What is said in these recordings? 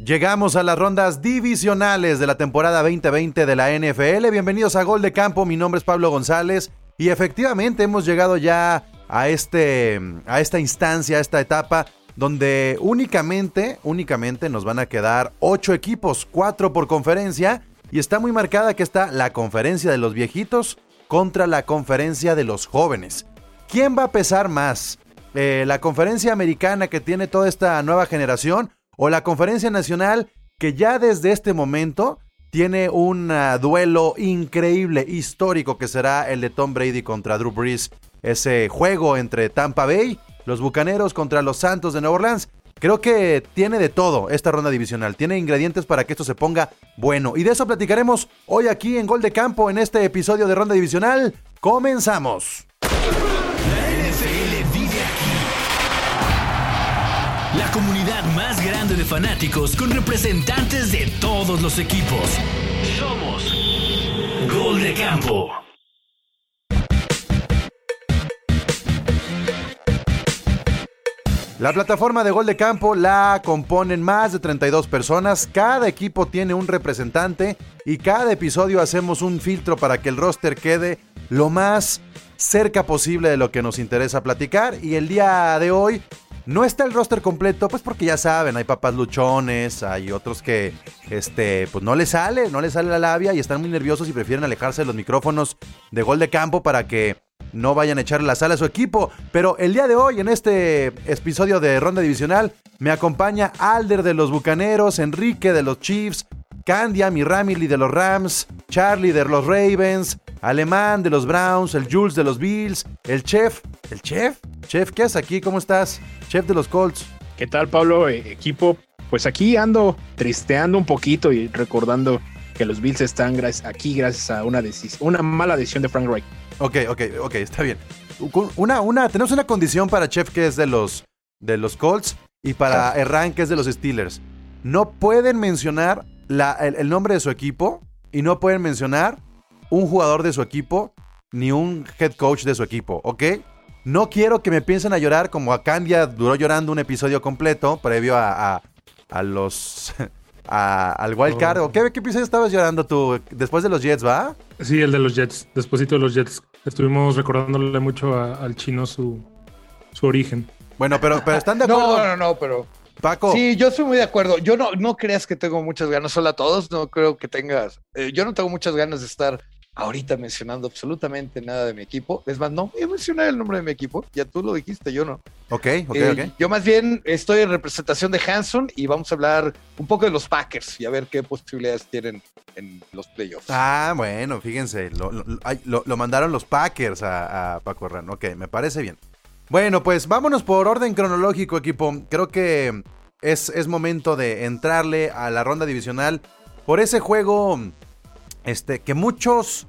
Llegamos a las rondas divisionales de la temporada 2020 de la NFL. Bienvenidos a Gol de Campo. Mi nombre es Pablo González y efectivamente hemos llegado ya a este a esta instancia, a esta etapa donde únicamente, únicamente nos van a quedar ocho equipos, cuatro por conferencia y está muy marcada que está la conferencia de los viejitos contra la conferencia de los jóvenes. ¿Quién va a pesar más? Eh, ¿La conferencia americana que tiene toda esta nueva generación o la conferencia nacional que ya desde este momento tiene un ah, duelo increíble, histórico, que será el de Tom Brady contra Drew Brees? Ese juego entre Tampa Bay, los Bucaneros contra los Santos de Nueva Orleans. Creo que tiene de todo esta ronda divisional. Tiene ingredientes para que esto se ponga bueno. Y de eso platicaremos hoy aquí en Gol de Campo en este episodio de ronda divisional. Comenzamos. De fanáticos con representantes de todos los equipos. Somos Gol de Campo. La plataforma de gol de campo la componen más de 32 personas, cada equipo tiene un representante y cada episodio hacemos un filtro para que el roster quede lo más cerca posible de lo que nos interesa platicar y el día de hoy no está el roster completo, pues porque ya saben, hay papás luchones, hay otros que este, pues no les sale, no les sale la labia y están muy nerviosos y prefieren alejarse de los micrófonos de gol de campo para que no vayan a echarle la sala a su equipo. Pero el día de hoy, en este episodio de Ronda Divisional, me acompaña Alder de los Bucaneros, Enrique de los Chiefs, Candia, mi Ramily de los Rams, Charlie de los Ravens, Alemán de los Browns, el Jules de los Bills, el Chef. ¿El Chef? Chef, ¿qué haces aquí? ¿Cómo estás? Chef de los Colts. ¿Qué tal, Pablo? Eh, equipo, pues aquí ando tristeando un poquito y recordando que los Bills están aquí gracias a una, una mala decisión de Frank Reich. Ok, ok, ok, está bien. Una, una, tenemos una condición para Chef que es de los, de los Colts y para Erran que es de los Steelers. No pueden mencionar la, el, nombre de su equipo y no pueden mencionar un jugador de su equipo ni un head coach de su equipo, ¿ok? No quiero que me piensen a llorar como a Candia duró llorando un episodio completo previo a, a, los... al wild card. Oh. ¿Qué, ¿Qué episodio estabas llorando tú? Después de los Jets, ¿va? Sí, el de los Jets. Despuésito de los Jets. Estuvimos recordándole mucho al chino su, su origen. Bueno, pero, pero están de acuerdo. No, no, no, pero. Paco. Sí, yo estoy muy de acuerdo. Yo no, no creas que tengo muchas ganas. Hola a todos. No creo que tengas. Eh, yo no tengo muchas ganas de estar ahorita mencionando absolutamente nada de mi equipo. Es más, no voy a mencionar el nombre de mi equipo. Ya tú lo dijiste, yo no. Ok, ok, eh, ok. Yo más bien estoy en representación de Hanson y vamos a hablar un poco de los Packers y a ver qué posibilidades tienen en los playoffs. Ah, bueno, fíjense, lo, mandaron los Packers a, Paco Herrán. Ok, me parece bien. Bueno, pues vámonos por orden cronológico, equipo. Creo que es, es momento de entrarle a la ronda divisional por ese juego este, que muchos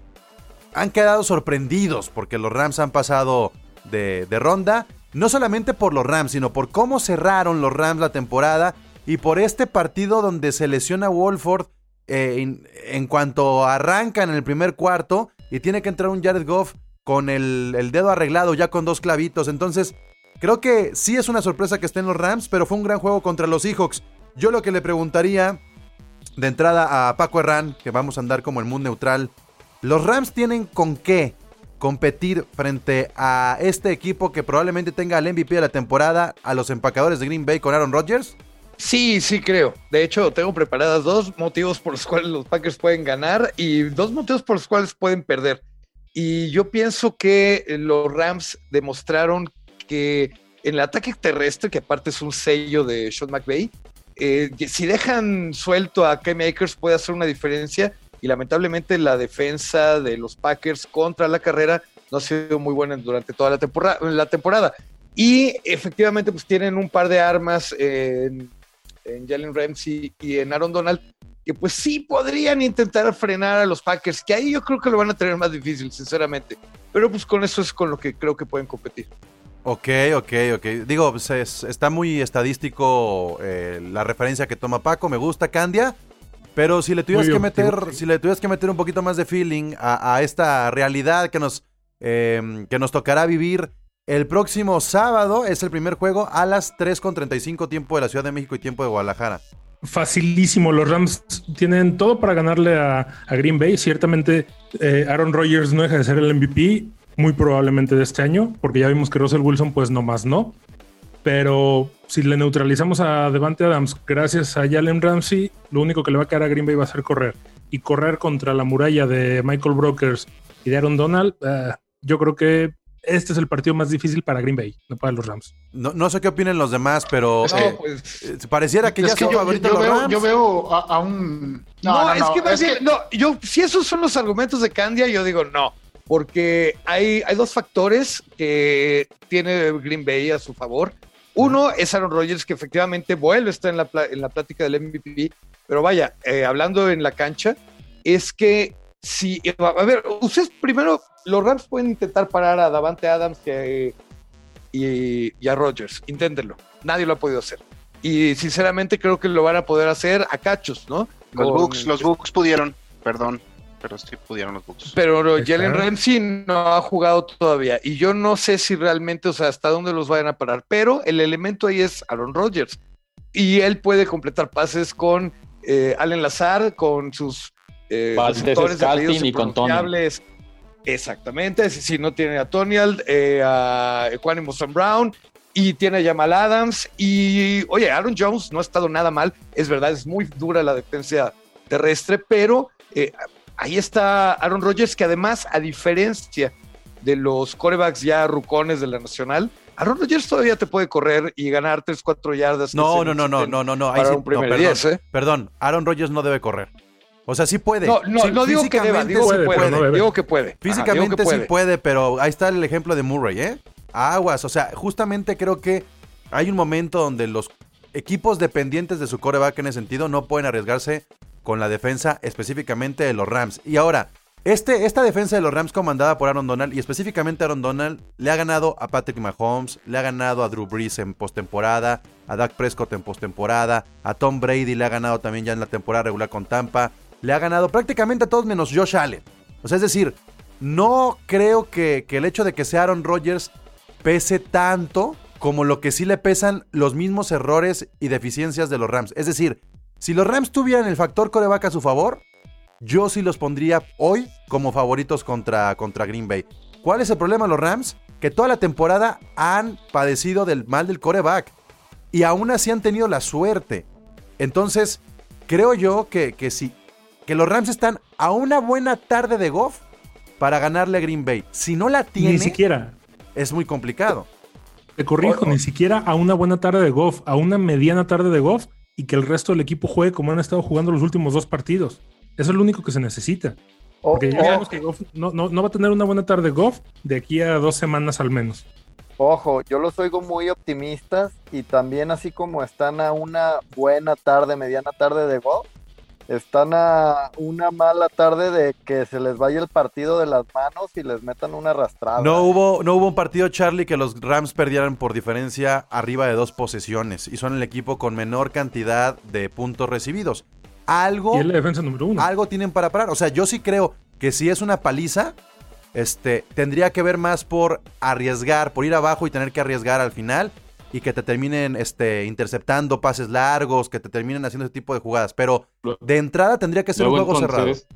han quedado sorprendidos porque los Rams han pasado de, ronda. No solamente por los Rams, sino por cómo cerraron los Rams la temporada y por este partido donde se lesiona Wolford eh, en, cuanto arrancan en el primer cuarto y tiene que entrar un Jared Goff con el, el, dedo arreglado ya con dos clavitos. Entonces, creo que sí es una sorpresa que estén los Rams, pero fue un gran juego contra los Seahawks. Yo lo que le preguntaría de entrada a Paco Herrán, que vamos a andar como el mundo neutral, ¿los Rams tienen con qué competir frente a este equipo que probablemente tenga el MVP de la temporada, a los empacadores de Green Bay con Aaron Rodgers? Sí, sí creo. De hecho, tengo preparadas dos motivos por los cuales los Packers pueden ganar y dos motivos por los cuales pueden perder. Y yo pienso que los Rams demostraron que en el ataque terrestre, que aparte es un sello de Sean McVay, eh, si dejan suelto a K-Makers puede hacer una diferencia y lamentablemente la defensa de los Packers contra la carrera no ha sido muy buena durante toda la temporada. La temporada. Y efectivamente pues tienen un par de armas en, en Jalen Ramsey y en Aaron Donald que pues sí podrían intentar frenar a los Packers, que ahí yo creo que lo van a tener más difícil, sinceramente. Pero pues con eso es con lo que creo que pueden competir. Ok, ok, ok. Digo, pues está muy estadístico eh, la referencia que toma Paco. Me gusta Candia. Pero si le tuvieras que meter, si le tuvieras que meter un poquito más de feeling a, esta realidad que nos, em, que nos tocará vivir el próximo sábado, es el primer juego a las 3.35 tiempo de la Ciudad de México y tiempo de Guadalajara. facilísimo. Los Rams tienen todo para ganarle a, a Green Bay. Ciertamente, eh, Aaron Rodgers no deja de ser el MVP, muy probablemente de este año, porque ya vimos que Russell Wilson, pues nomás no. Pero si le neutralizamos a Devante Adams gracias a Jalen Ramsey, lo único que le va a quedar a Green Bay va a ser correr. Y correr contra la muralla de Michael Brokers y de Aaron Donald, eh, yo creo que este es el partido más difícil para Green Bay, no para los Rams. No, no sé qué opinen los demás, pero No, eh, pues, eh, pareciera que Es ya que son yo, favoritos yo los veo, Rams. yo veo a, a un. No, es que más bien, no, yo, si esos son los argumentos de Candia, yo digo no, porque hay, hay dos factores que tiene Green Bay a su favor. Uno es Aaron Rodgers, que efectivamente vuelve a estar en la, en la plática del MVP, pero vaya, eh, hablando en la cancha, es que si, a ver, ustedes primero, los Rams pueden intentar parar a Davante Adams que, y, y a Rodgers, inténtenlo, nadie lo ha podido hacer. Y sinceramente creo que lo van a poder hacer a cachos, ¿no? Los Con- Bucks, los Bucks pudieron, perdón, pero sí pudieron los Bucks. Pero Jalen. Ramsey no ha jugado todavía. Y yo no sé si realmente, o sea, hasta dónde los vayan a parar. Pero el elemento ahí es Aaron Rodgers. Y él puede completar pases con eh, Allen Lazar, con sus eh, de y con Tony. Exactamente. Si, si no tiene a Tonial, eh, a Equanimo Sam Brown. Y tiene a Jamal Adams. Y oye, Aaron Jones no ha estado nada mal. Es verdad, es muy dura la defensa terrestre, pero eh, ahí está Aaron Rodgers, que además, a diferencia de los corebacks ya rucones de la Nacional, Aaron Rodgers todavía te puede correr y ganar 3, 4 yardas. No, no, no, no, no, no, no. ahí Para sí- un no, primer perdón, 10, ¿eh? perdón, Aaron Rodgers no debe correr. O sea, sí puede. No, no, Sí, no digo que deba, digo que puede, no digo que puede. Ajá, Físicamente sí puede, pero ahí está el ejemplo de Murray, ¿eh? Aguas, o sea, justamente creo que hay un momento donde los equipos dependientes de su coreback en ese sentido no pueden arriesgarse con la defensa específicamente de los Rams. Y ahora, este, esta defensa de los Rams comandada por Aaron Donald y específicamente Aaron Donald le ha ganado a Patrick Mahomes, le ha ganado a Drew Brees en postemporada, a Dak Prescott en postemporada, a Tom Brady le ha ganado también ya en la temporada regular con Tampa, le ha ganado prácticamente a todos menos Josh Allen. O sea, es decir, no creo que, que el hecho de que sea Aaron Rodgers pese tanto como lo que sí le pesan los mismos errores y deficiencias de los Rams. Es decir, si los Rams tuvieran el factor coreback a su favor, yo sí los pondría hoy como favoritos contra, contra Green Bay. ¿Cuál es el problema de los Rams? Que toda la temporada han padecido del mal del coreback y aún así han tenido la suerte. Entonces, creo yo que, que sí, que los Rams están a una buena tarde de Goff para ganarle a Green Bay. Si no la tiene, Ni siquiera. es muy complicado. Te corrijo, ni siquiera a una buena tarde de golf, a una mediana tarde de golf y que el resto del equipo juegue como han estado jugando los últimos dos partidos. Eso es lo único que se necesita. Porque ya o- sabemos que Goff no, no- no va a tener una buena tarde de golf de aquí a dos semanas al menos. Ojo, yo los oigo muy optimistas y también así como están a una buena tarde, mediana tarde de golf, están a una mala tarde de que se les vaya el partido de las manos y les metan una arrastrada. No hubo, no hubo un partido, Charlie, que los Rams perdieran por diferencia arriba de dos posesiones y son el equipo con menor cantidad de puntos recibidos. Algo, Y es la defensa número uno. algo tienen para parar. O sea, yo sí creo que si es una paliza, este, tendría que ver más por arriesgar, por ir abajo y tener que arriesgar al final y que te terminen este, interceptando pases largos, que te terminen haciendo ese tipo de jugadas. Pero de entrada tendría que ser un juego cerrado. entonces,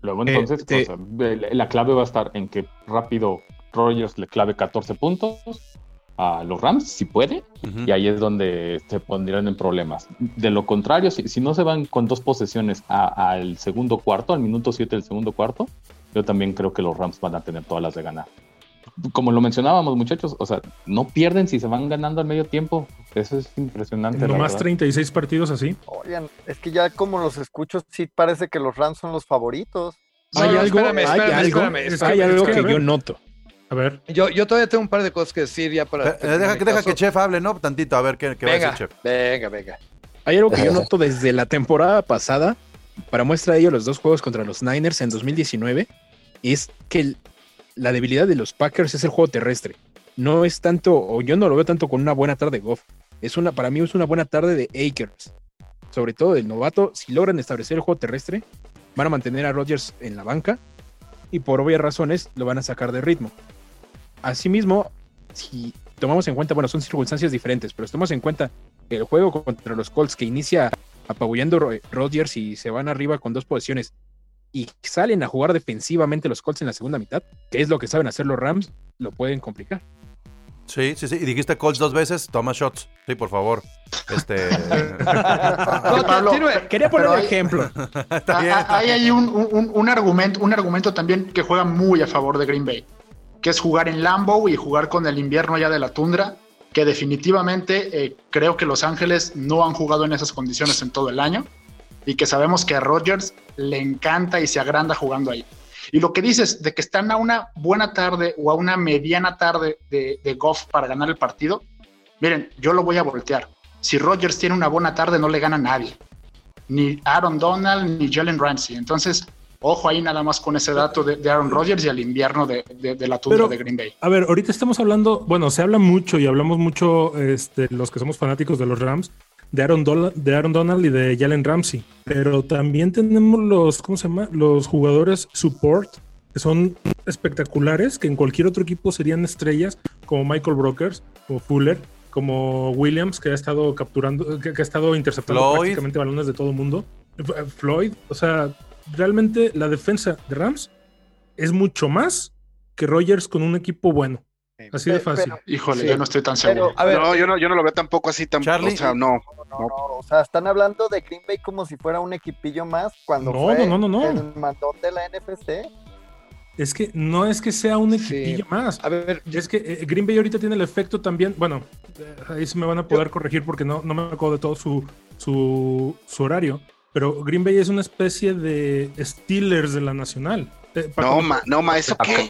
luego Eh, entonces, te- o sea, la- la clave va a estar en que rápido Rogers le clave 14 puntos a los Rams, si puede, y ahí es donde se pondrían en problemas. De lo contrario, si, si no se van con dos posesiones al segundo cuarto, al minuto 7 del segundo cuarto, yo también creo que los Rams van a tener todas las de ganar. Como lo mencionábamos, muchachos, o sea, no pierden si se van ganando al medio tiempo. Eso es impresionante. Nomás verdad. 36 partidos así. Oigan, es que ya como los escucho, sí parece que los Rams son los favoritos. No, hay no, algo, espérame, hay espérame, algo, espérame, hay espérame, algo es que, yo noto. A ver, Yo, yo todavía tengo un par de cosas que decir ya para. Eh, deja, deja que Chef hable, ¿no? Tantito, a ver qué, qué va a decir Chef. venga, venga. Hay algo que yo noto desde la temporada pasada, para muestra de ello los dos juegos contra los Niners en 2019, es que el- la debilidad de los Packers es el juego terrestre. No es tanto, o yo no lo veo tanto con una buena tarde de Goff. Es una, para mí es una buena tarde de Akers. Sobre todo del novato, si logran establecer el juego terrestre, van a mantener a Rodgers en la banca y por obvias razones lo van a sacar de ritmo. Asimismo, si tomamos en cuenta, bueno, son circunstancias diferentes, pero si tomamos en cuenta el juego contra los Colts que inicia apabullando Ro- Rodgers y se van arriba con dos posiciones y salen a jugar defensivamente los Colts en la segunda mitad, que es lo que saben hacer los Rams, lo pueden complicar. Sí, sí, sí. Y dijiste Colts dos veces, toma shots. Sí, por favor. Este. No, Pablo, tiene- Quería poner un hay- ejemplo. Está bien, está Hay ahí un, un- un argumento, un argumento también que juega muy a favor de Green Bay, que es jugar en Lambeau y jugar con el invierno ya de la tundra, que definitivamente eh, creo que Los Ángeles no han jugado en esas condiciones en todo el año y que sabemos que a Rodgers le encanta y se agranda jugando ahí. Y lo que dices de que están a una buena tarde o a una mediana tarde de, de Goff para ganar el partido, miren, yo lo voy a voltear. Si Rodgers tiene una buena tarde, no le gana a nadie ni Aaron Donald ni Jalen Ramsey. Entonces, ojo ahí nada más con ese dato de, de Aaron Rodgers y el invierno de, de- de la Pero- de Green Bay. A ver, ahorita estamos hablando, bueno, se habla mucho y hablamos mucho, este, los que somos fanáticos de los Rams, de Aaron, Dola- de Aaron Donald y de Jalen Ramsey. Pero también tenemos los, ¿cómo se llama? Los jugadores support, que son espectaculares, que en cualquier otro equipo serían estrellas, como Michael Brokers, como Fuller, como Williams, que ha estado capturando, que, que ha estado interceptando Floyd. prácticamente balones de todo el mundo. F- Floyd, o sea, realmente la defensa de Rams es mucho más que Rogers con un equipo bueno. Así de fácil. pero- Híjole, Sí, yo no estoy tan pero- seguro. A ver, no, yo no, yo no lo veo tampoco así tampoco. Charlie. O sea, no. No, no, o sea, están hablando de Green Bay como si fuera un equipillo más cuando No, fue no, no, no, no. el mandón de la NFC. Es que no es que sea un Sí. equipillo más. a ver, Es que eh, Green Bay ahorita tiene el efecto también. Bueno, eh, ahí se me van a poder corregir porque no, no me acuerdo de todo su, su, su horario. Pero Green Bay es una especie de Steelers de la Nacional. Eh, No, ma, no, ma, ¿eso qué?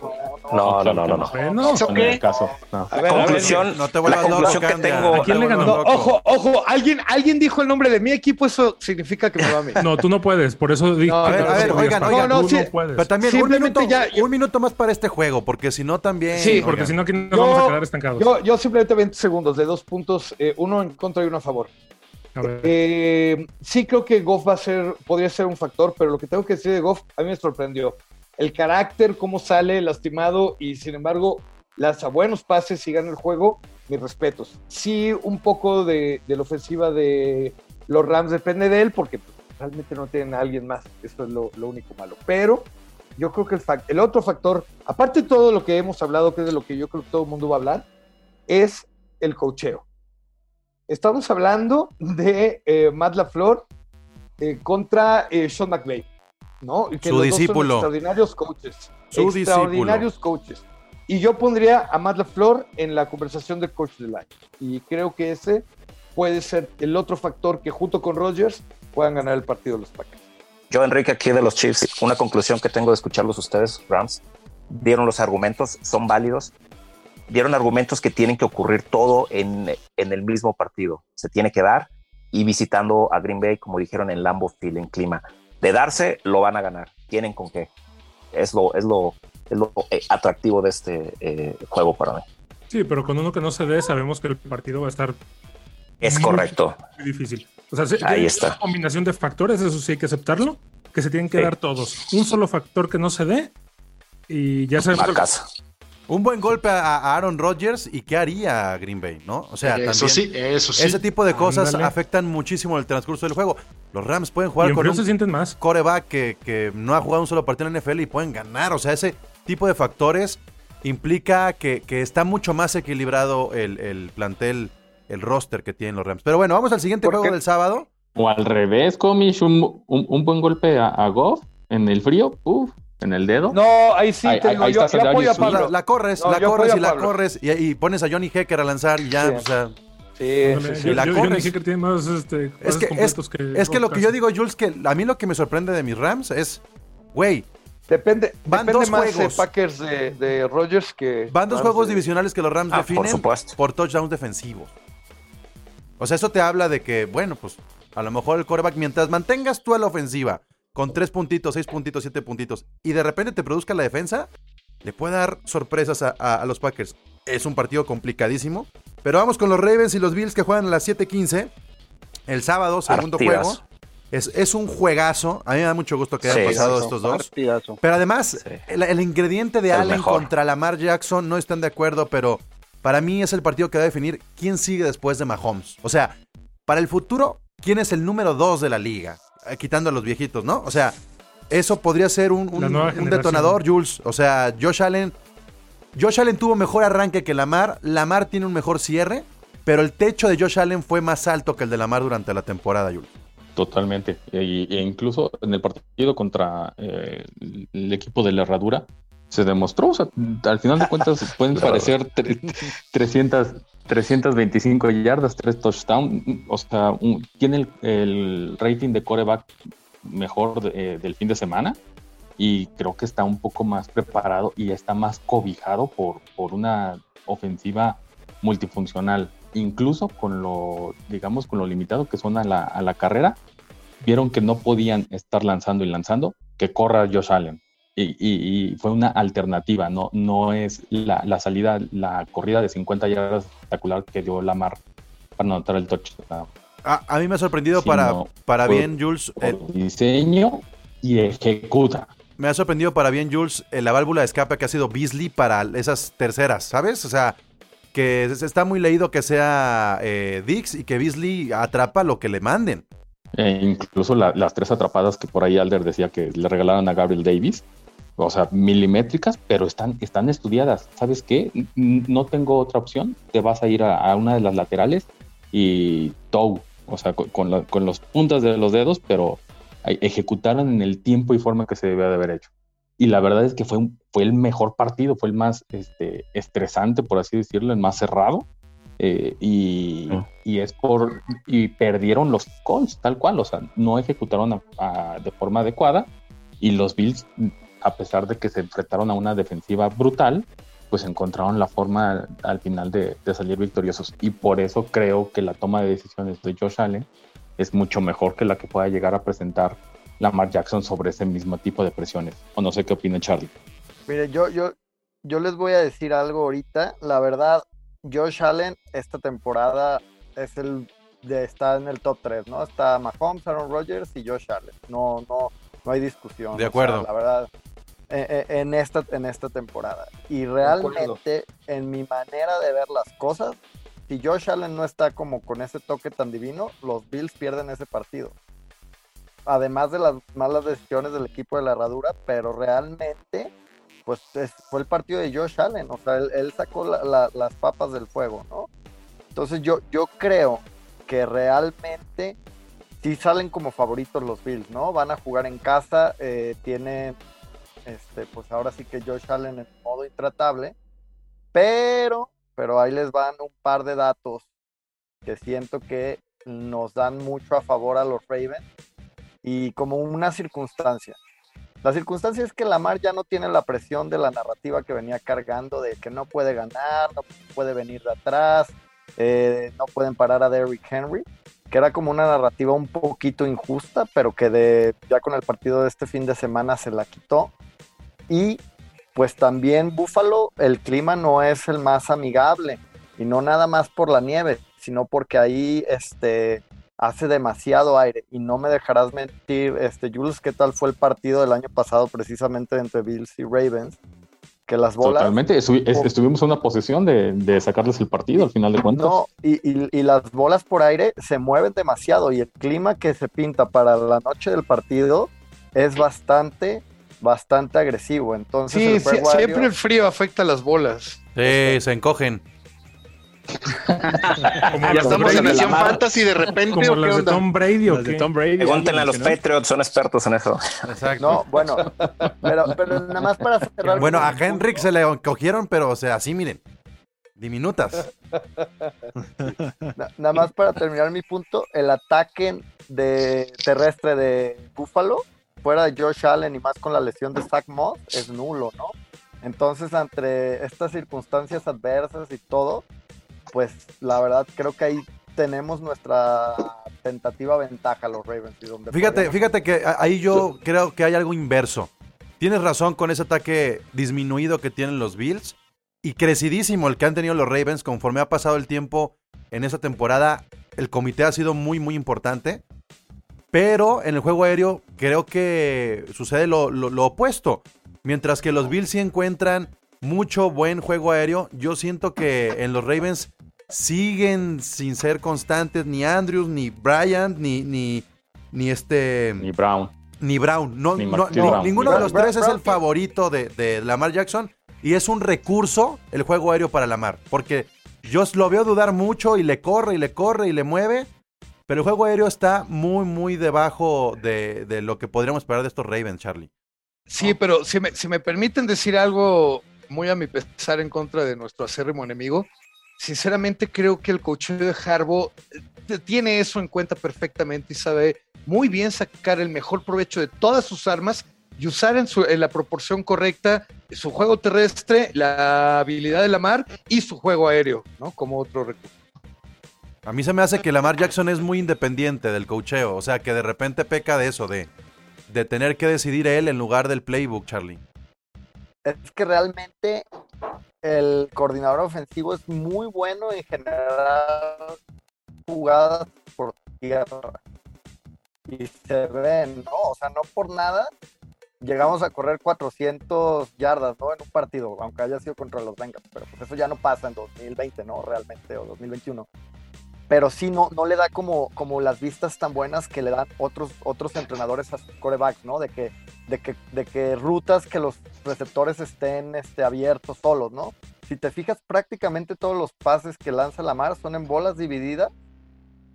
No, no, no, no. no. Bueno, ¿Eso En el qué? caso, no. a ver, conclusión, No te la loco, conclusión que tengo. ¿A quién le No ganó? No, ojo, ojo, alguien, alguien dijo el nombre de mi equipo, eso significa que me va a mí. no, tú no puedes. Por eso dije No, que a ver, no a ver, oigan, oigan. Tú No, no, sí, puedes. Pero también un Simplemente minuto, ya- yo- un minuto más para este juego, porque si no también. Sí, porque si no, aquí nos Yo- vamos a quedar estancados. Yo, yo simplemente 20 segundos de dos puntos, eh, uno en contra y uno a favor. A ver. Eh, sí creo que Goff va a ser, podría ser un factor, pero lo que tengo que decir de Goff a mí me sorprendió. El carácter, cómo sale lastimado y sin embargo lanza buenos pases y gana el juego, mis respetos. Sí, un poco de, la ofensiva de los Rams depende de él porque realmente no tienen a alguien más. Eso es lo, único malo. Pero yo creo que el, el otro factor, aparte de todo lo que hemos hablado, que es de lo que yo creo que todo el mundo va a hablar, es el cocheo. Estamos hablando de eh, Matt LaFleur eh, contra eh, Sean McVay, ¿no? Y que Su discípulo. extraordinarios coaches. Su extraordinarios coaches. Y yo pondría a Matt LaFleur en la conversación de coach del año. Y creo que ese puede ser el otro factor que junto con Rodgers puedan ganar el partido los Packers. Yo, Enrique, aquí de los Chiefs, una conclusión que tengo de escucharlos ustedes, Rams, dieron los argumentos, son válidos, dieron argumentos que tienen que ocurrir todo en, en el mismo partido. Se tiene que dar y visitando a Green Bay, como dijeron en Lambeau Field, en clima. De darse, lo van a ganar. Tienen con qué. Es lo, es lo, es lo eh, atractivo de este eh, juego para mí. Sí, pero con uno que no se dé, sabemos que el partido va a estar Es Muy correcto. muy difícil. O sea, se- Ahí está. una combinación de factores, eso sí hay que aceptarlo, que se tienen que Sí. dar todos. Un solo factor que no se dé y ya sabemos. A casa. Un buen golpe a, a Aaron Rodgers y qué haría Green Bay, ¿no? O sea, eso también sí, eso sí. ese tipo de cosas Ándale. afectan muchísimo el transcurso del juego. Los Rams pueden jugar con un se sienten más. coreback que, que no ha jugado un solo partido en la NFL y pueden ganar. O sea, ese tipo de factores implica que, que está mucho más equilibrado el, el plantel, el roster que tienen los Rams. Pero bueno, vamos al siguiente ¿Por juego qué? del sábado. O al revés, Comish, un, un, un buen golpe a, a Goff en el frío, uf, en el dedo. No, ahí sí, Ahí- te ahí- yo, apoyo a. La, la corres, No, la corres y la Pablo. corres y, y pones a Johnny Hecker a lanzar y ya, Sí. o sea, Sí, Ándale, sí, sí, yo- la yo- yo corres. dije que tiene más este, Es que, es, que es que lo que yo digo, Jules, que a mí lo que me sorprende de mis Rams es, güey, Depende, Van depende dos más de juegos. Packers de, de Rodgers que. van dos Rams juegos de- divisionales que los Rams Ah, por definen supuesto. por touchdowns defensivos. O sea, eso te habla de que, bueno, pues a lo mejor el coreback, mientras mantengas tú a la ofensiva con tres puntitos, seis puntitos, siete puntitos, y de repente te produzca la defensa, le puede dar sorpresas a, a- a los Packers. Es un partido complicadísimo. Pero vamos con los Ravens y los Bills que juegan a las 7:15. El sábado, segundo juego. Es, es un juegazo. A mí me da mucho gusto que hayan Sí, pasado estos dos. Partidazo. Pero además, Sí. el, el ingrediente de El Allen mejor. contra Lamar Jackson no están de acuerdo, pero para mí es el partido que va a definir quién sigue después de Mahomes. O sea, para el futuro, quién es el número 2 de la liga, quitando a los viejitos, ¿no? O sea, eso podría ser un, detonador, Jules. O sea, Josh Allen. Josh Allen tuvo mejor arranque que Lamar. Lamar tiene un mejor cierre. Pero el techo de Josh Allen fue más alto que el de Lamar durante la temporada, Jules. Totalmente. E, e incluso en el partido contra eh, el equipo de la herradura se demostró, o sea, al final de cuentas pueden parecer tre- 300, 325 yardas, 3 touchdowns, o sea, un- tiene el, el rating de coreback mejor eh, del fin de semana y creo que está un poco más preparado y está más cobijado por, por una ofensiva multifuncional, incluso con lo, digamos, con lo limitado que son a la, a la carrera, vieron que no podían estar lanzando y lanzando, que corra Josh Allen. Y, y- y fue una alternativa, no, no es la, la salida, la corrida de 50 yardas espectacular que dio Lamar para anotar el touchdown. A, a mí me ha sorprendido para, no, para por- bien, Jules. Eh, diseño y ejecuta. me ha sorprendido para bien, Jules, eh, la válvula de escape que ha sido Beasley para esas terceras, ¿sabes? O sea, que es- está muy leído que sea eh, Dix y que Beasley atrapa lo que le manden. E incluso la- las tres atrapadas que por ahí Alder decía que le regalaron a Gabriel Davis, o sea, milimétricas, pero están, están estudiadas. ¿Sabes qué? No tengo otra opción. Te vas a ir a, a una de las laterales y toe, o sea, con, con la- con los puntas de los dedos, pero ejecutaron en el tiempo y forma que se debía de haber hecho. Y la verdad es que fue, un- fue el mejor partido, fue el más este, estresante, por así decirlo, el más cerrado. Eh, y, y es por y perdieron los Colts tal cual, o sea, no ejecutaron a- a- de forma adecuada y los Bills, a pesar de que se enfrentaron a una defensiva brutal, pues encontraron la forma al final de, de salir victoriosos y por eso creo que la toma de decisiones de Josh Allen es mucho mejor que la que pueda llegar a presentar Lamar Jackson sobre ese mismo tipo de presiones. O no sé qué opina Charlie. Mire, yo, yo, yo les voy a decir algo ahorita. La verdad, Josh Allen esta temporada es el de, está en el top 3, ¿no? Está Mahomes, Aaron Rodgers y Josh Allen. No, no, no hay discusión. De o sea, acuerdo. la verdad, en esta, en esta temporada. Y realmente, en mi manera de ver las cosas, si Josh Allen no está como con ese toque tan divino, los Bills pierden ese partido. Además de las malas decisiones del equipo de la herradura, pero realmente, pues es- fue el partido de Josh Allen. O sea, él, él sacó la- la- las papas del fuego, ¿no? Entonces yo, yo creo que realmente sí salen como favoritos los Bills, ¿no? Van a jugar en casa, eh, tienen, este, pues ahora sí que Josh Allen en modo intratable, pero, pero ahí les van un par de datos que siento que nos dan mucho a favor a los Ravens y como una circunstancia. La circunstancia es que Lamar ya no tiene la presión de la narrativa que venía cargando de que no puede ganar, no puede venir de atrás, eh, no pueden parar a Derrick Henry, que era como una narrativa un poquito injusta, pero que de, ya con el partido de este fin de semana se la quitó. Y pues también Buffalo, el clima no es el más amigable, y no nada más por la nieve, sino porque ahí este, hace demasiado aire. Y no me dejarás mentir, este, Jules, ¿qué tal fue el partido del año pasado precisamente entre Bills y Ravens? Que las bolas... Totalmente, es- estuvimos en una posición de, de sacarles el partido al final de cuentas. No, y, y- y las bolas por aire se mueven demasiado y el clima que se pinta para la noche del partido es bastante, bastante agresivo. Entonces, Sí, el Fred sí, Warrior- siempre el frío afecta a las bolas. Sí, se encogen. Ya estamos en Nación Lamar. Fantasy de repente. Como ¿o qué las de? Tom Brady o Las de qué? Tom Brady. Pregúntenle a los. Patriots, son expertos en eso. Exacto. No, bueno, pero, pero nada más para cerrar. bueno, a Henrik punto. se le cogieron, pero o sea, así miren. Diminutas. Na- nada más para terminar mi punto, el ataque de terrestre de Buffalo, fuera de Josh Allen y más con la lesión de Zach Moss, es nulo, ¿no? Entonces, entre estas circunstancias adversas y todo, pues la verdad creo que ahí tenemos nuestra tentativa ventaja los Ravens. Y donde Fíjate, fíjate que ahí yo creo que hay algo inverso. Tienes razón con ese ataque disminuido que tienen los Bills y crecidísimo el que han tenido los Ravens conforme ha pasado el tiempo en esta temporada. El comité ha sido muy, muy importante. Pero en el juego aéreo creo que sucede lo, lo- lo opuesto. Mientras que los Bills sí encuentran mucho buen juego aéreo, yo siento que en los Ravens siguen sin ser constantes ni Andrews, ni Bryant, ni, ni, ni este... Ni Brown. Ni Brown. No, Ni no- Marquise no, Brown. ninguno Ni de los Brown. tres es el favorito de, de Lamar Jackson y es un recurso el juego aéreo para Lamar. Porque yo lo veo dudar mucho y le corre y le corre y le mueve. Pero el juego aéreo está muy, muy debajo de, de lo que podríamos esperar de estos Ravens, Charlie. Sí, pero si me, si me permiten decir algo muy a mi pesar en contra de nuestro acérrimo enemigo, sinceramente creo que el cocheo de Harbo tiene eso en cuenta perfectamente y sabe muy bien sacar el mejor provecho de todas sus armas y usar en, su, en la proporción correcta su juego terrestre, la habilidad de la mar y su juego aéreo, ¿no? Como otro recurso. A mí se me hace que Lamar Jackson es muy independiente del cocheo. O sea, que de repente peca de eso, de, tener que decidir él en lugar del playbook, Charlie. Es que realmente el coordinador ofensivo es muy bueno en generar jugadas por tierra. Y se ven, ¿no? O sea, no por nada llegamos a correr 400 yardas, ¿no? En un partido, aunque haya sido contra los Bengals. Pero pues eso ya no pasa en 2020, ¿no? Realmente, o 2021. Pero sí no, no le da como, como las vistas tan buenas que le dan otros, otros entrenadores a sus corebacks, ¿no? De que, de que, de que rutas que los receptores estén este, abiertos solos, ¿no? Si te fijas, prácticamente todos los pases que lanza Lamar son en bolas divididas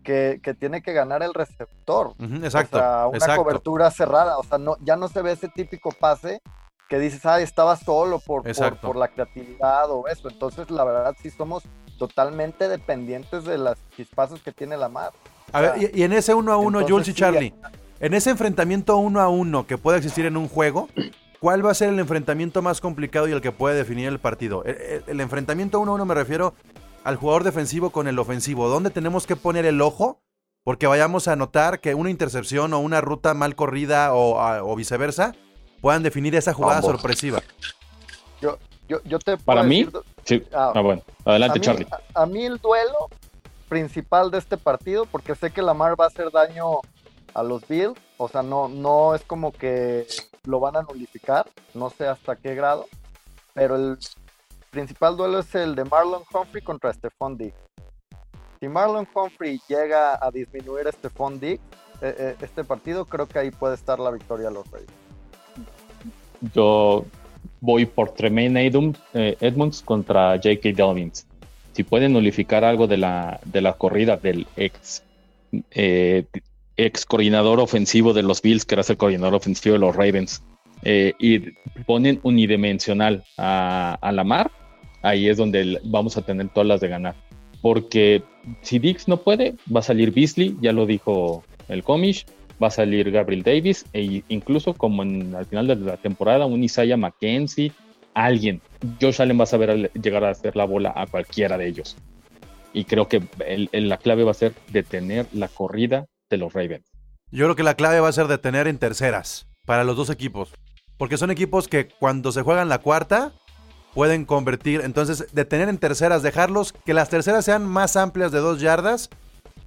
que, que tiene que ganar el receptor. Ujú, exacto. O sea, una exacto. cobertura cerrada. O sea, no, ya no se ve ese típico pase que dices, ah, estaba solo por, por, por la creatividad o eso. Entonces, la verdad, sí somos totalmente dependientes de las chispazos que tiene la mar. A ver, y, y en ese uno a uno, Entonces, Jules y sí, Charlie, en ese enfrentamiento uno a uno que puede existir en un juego, ¿cuál va a ser el enfrentamiento más complicado y el que puede definir el partido? El, el- el enfrentamiento uno a uno me refiero al jugador defensivo con el ofensivo. ¿Dónde tenemos que poner el ojo? Porque vayamos a notar que una intercepción o una ruta mal corrida o, a- o viceversa puedan definir esa jugada sorpresiva. Yo, yo, yo te puedo Para mí, sí. Ah, Ah, bueno. Adelante, a mí, Charlie. a- a mí el duelo principal de este partido, porque sé que Lamar va a hacer daño a los Bills, o sea, no, no es como que lo van a nulificar, no sé hasta qué grado, pero el principal duelo es el de Marlon Humphrey contra Stephon Diggs. Si Marlon Humphrey llega a disminuir a Stephon Diggs, eh, eh, este partido, creo que ahí puede estar la victoria de los Reyes. Yo voy por Tremaine eh, Edmonds contra J.K. Dobbins. Si pueden nulificar algo de la, de la corrida del ex, eh, ex coordinador ofensivo de los Bills, que era el coordinador ofensivo de los Ravens, eh, y ponen unidimensional a, a Lamar, ahí es donde vamos a tener todas las de ganar. Porque si Dix no puede, va a salir Beasley, ya lo dijo el comish, va a salir Gabriel Davis e incluso como en, al final de la temporada un Isaiah McKenzie, alguien. Josh Allen va a saber llegar a hacer la bola a cualquiera de ellos. Y creo que el- el- la clave va a ser detener la corrida de los Ravens. Yo creo que la clave va a ser detener en terceras para los dos equipos. Porque son equipos que cuando se juegan la cuarta pueden convertir. Entonces, detener en terceras, dejarlos que las terceras sean más amplias de dos yardas.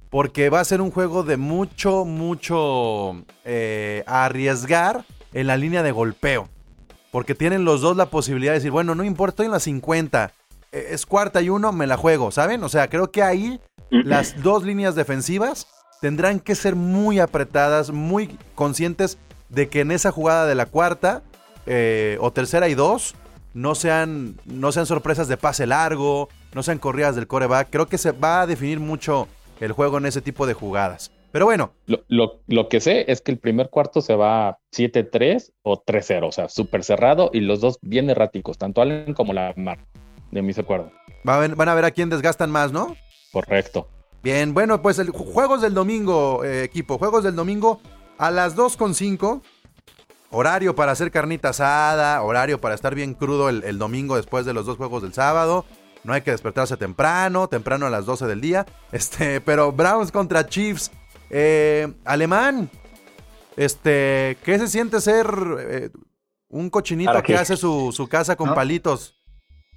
Porque va a ser un juego de mucho, mucho eh, arriesgar en la línea de golpeo. Porque tienen los dos la posibilidad de decir, bueno, no importa, estoy en la 50. eh, Es cuarta y uno, me la juego, ¿saben? O sea, creo que ahí las dos líneas defensivas tendrán que ser muy apretadas, muy conscientes de que en esa jugada de la cuarta eh, o tercera y dos no sean, no sean sorpresas de pase largo, no sean corridas del coreback. Creo que se va a definir mucho el juego en ese tipo de jugadas. Pero bueno, Lo, lo- lo que sé es que el primer cuarto se va 7-3 o 3-0, o sea, súper cerrado y los dos bien erráticos, tanto Allen como Lamar, de mis acuerdo. va a ver- van a ver a quién desgastan más, ¿no? Correcto. Bien, bueno, pues el juegos del domingo, eh, equipo, juegos del domingo a las 2.5. Horario para hacer carnita asada, horario para estar bien crudo el, el domingo después de los dos juegos del sábado. No hay que despertarse temprano, temprano a las 12 del día. Este, pero Browns contra Chiefs. Eh, alemán, este, ¿qué se siente ser eh, un cochinito ¿Para que qué? hace su, su casa con ¿No? palitos?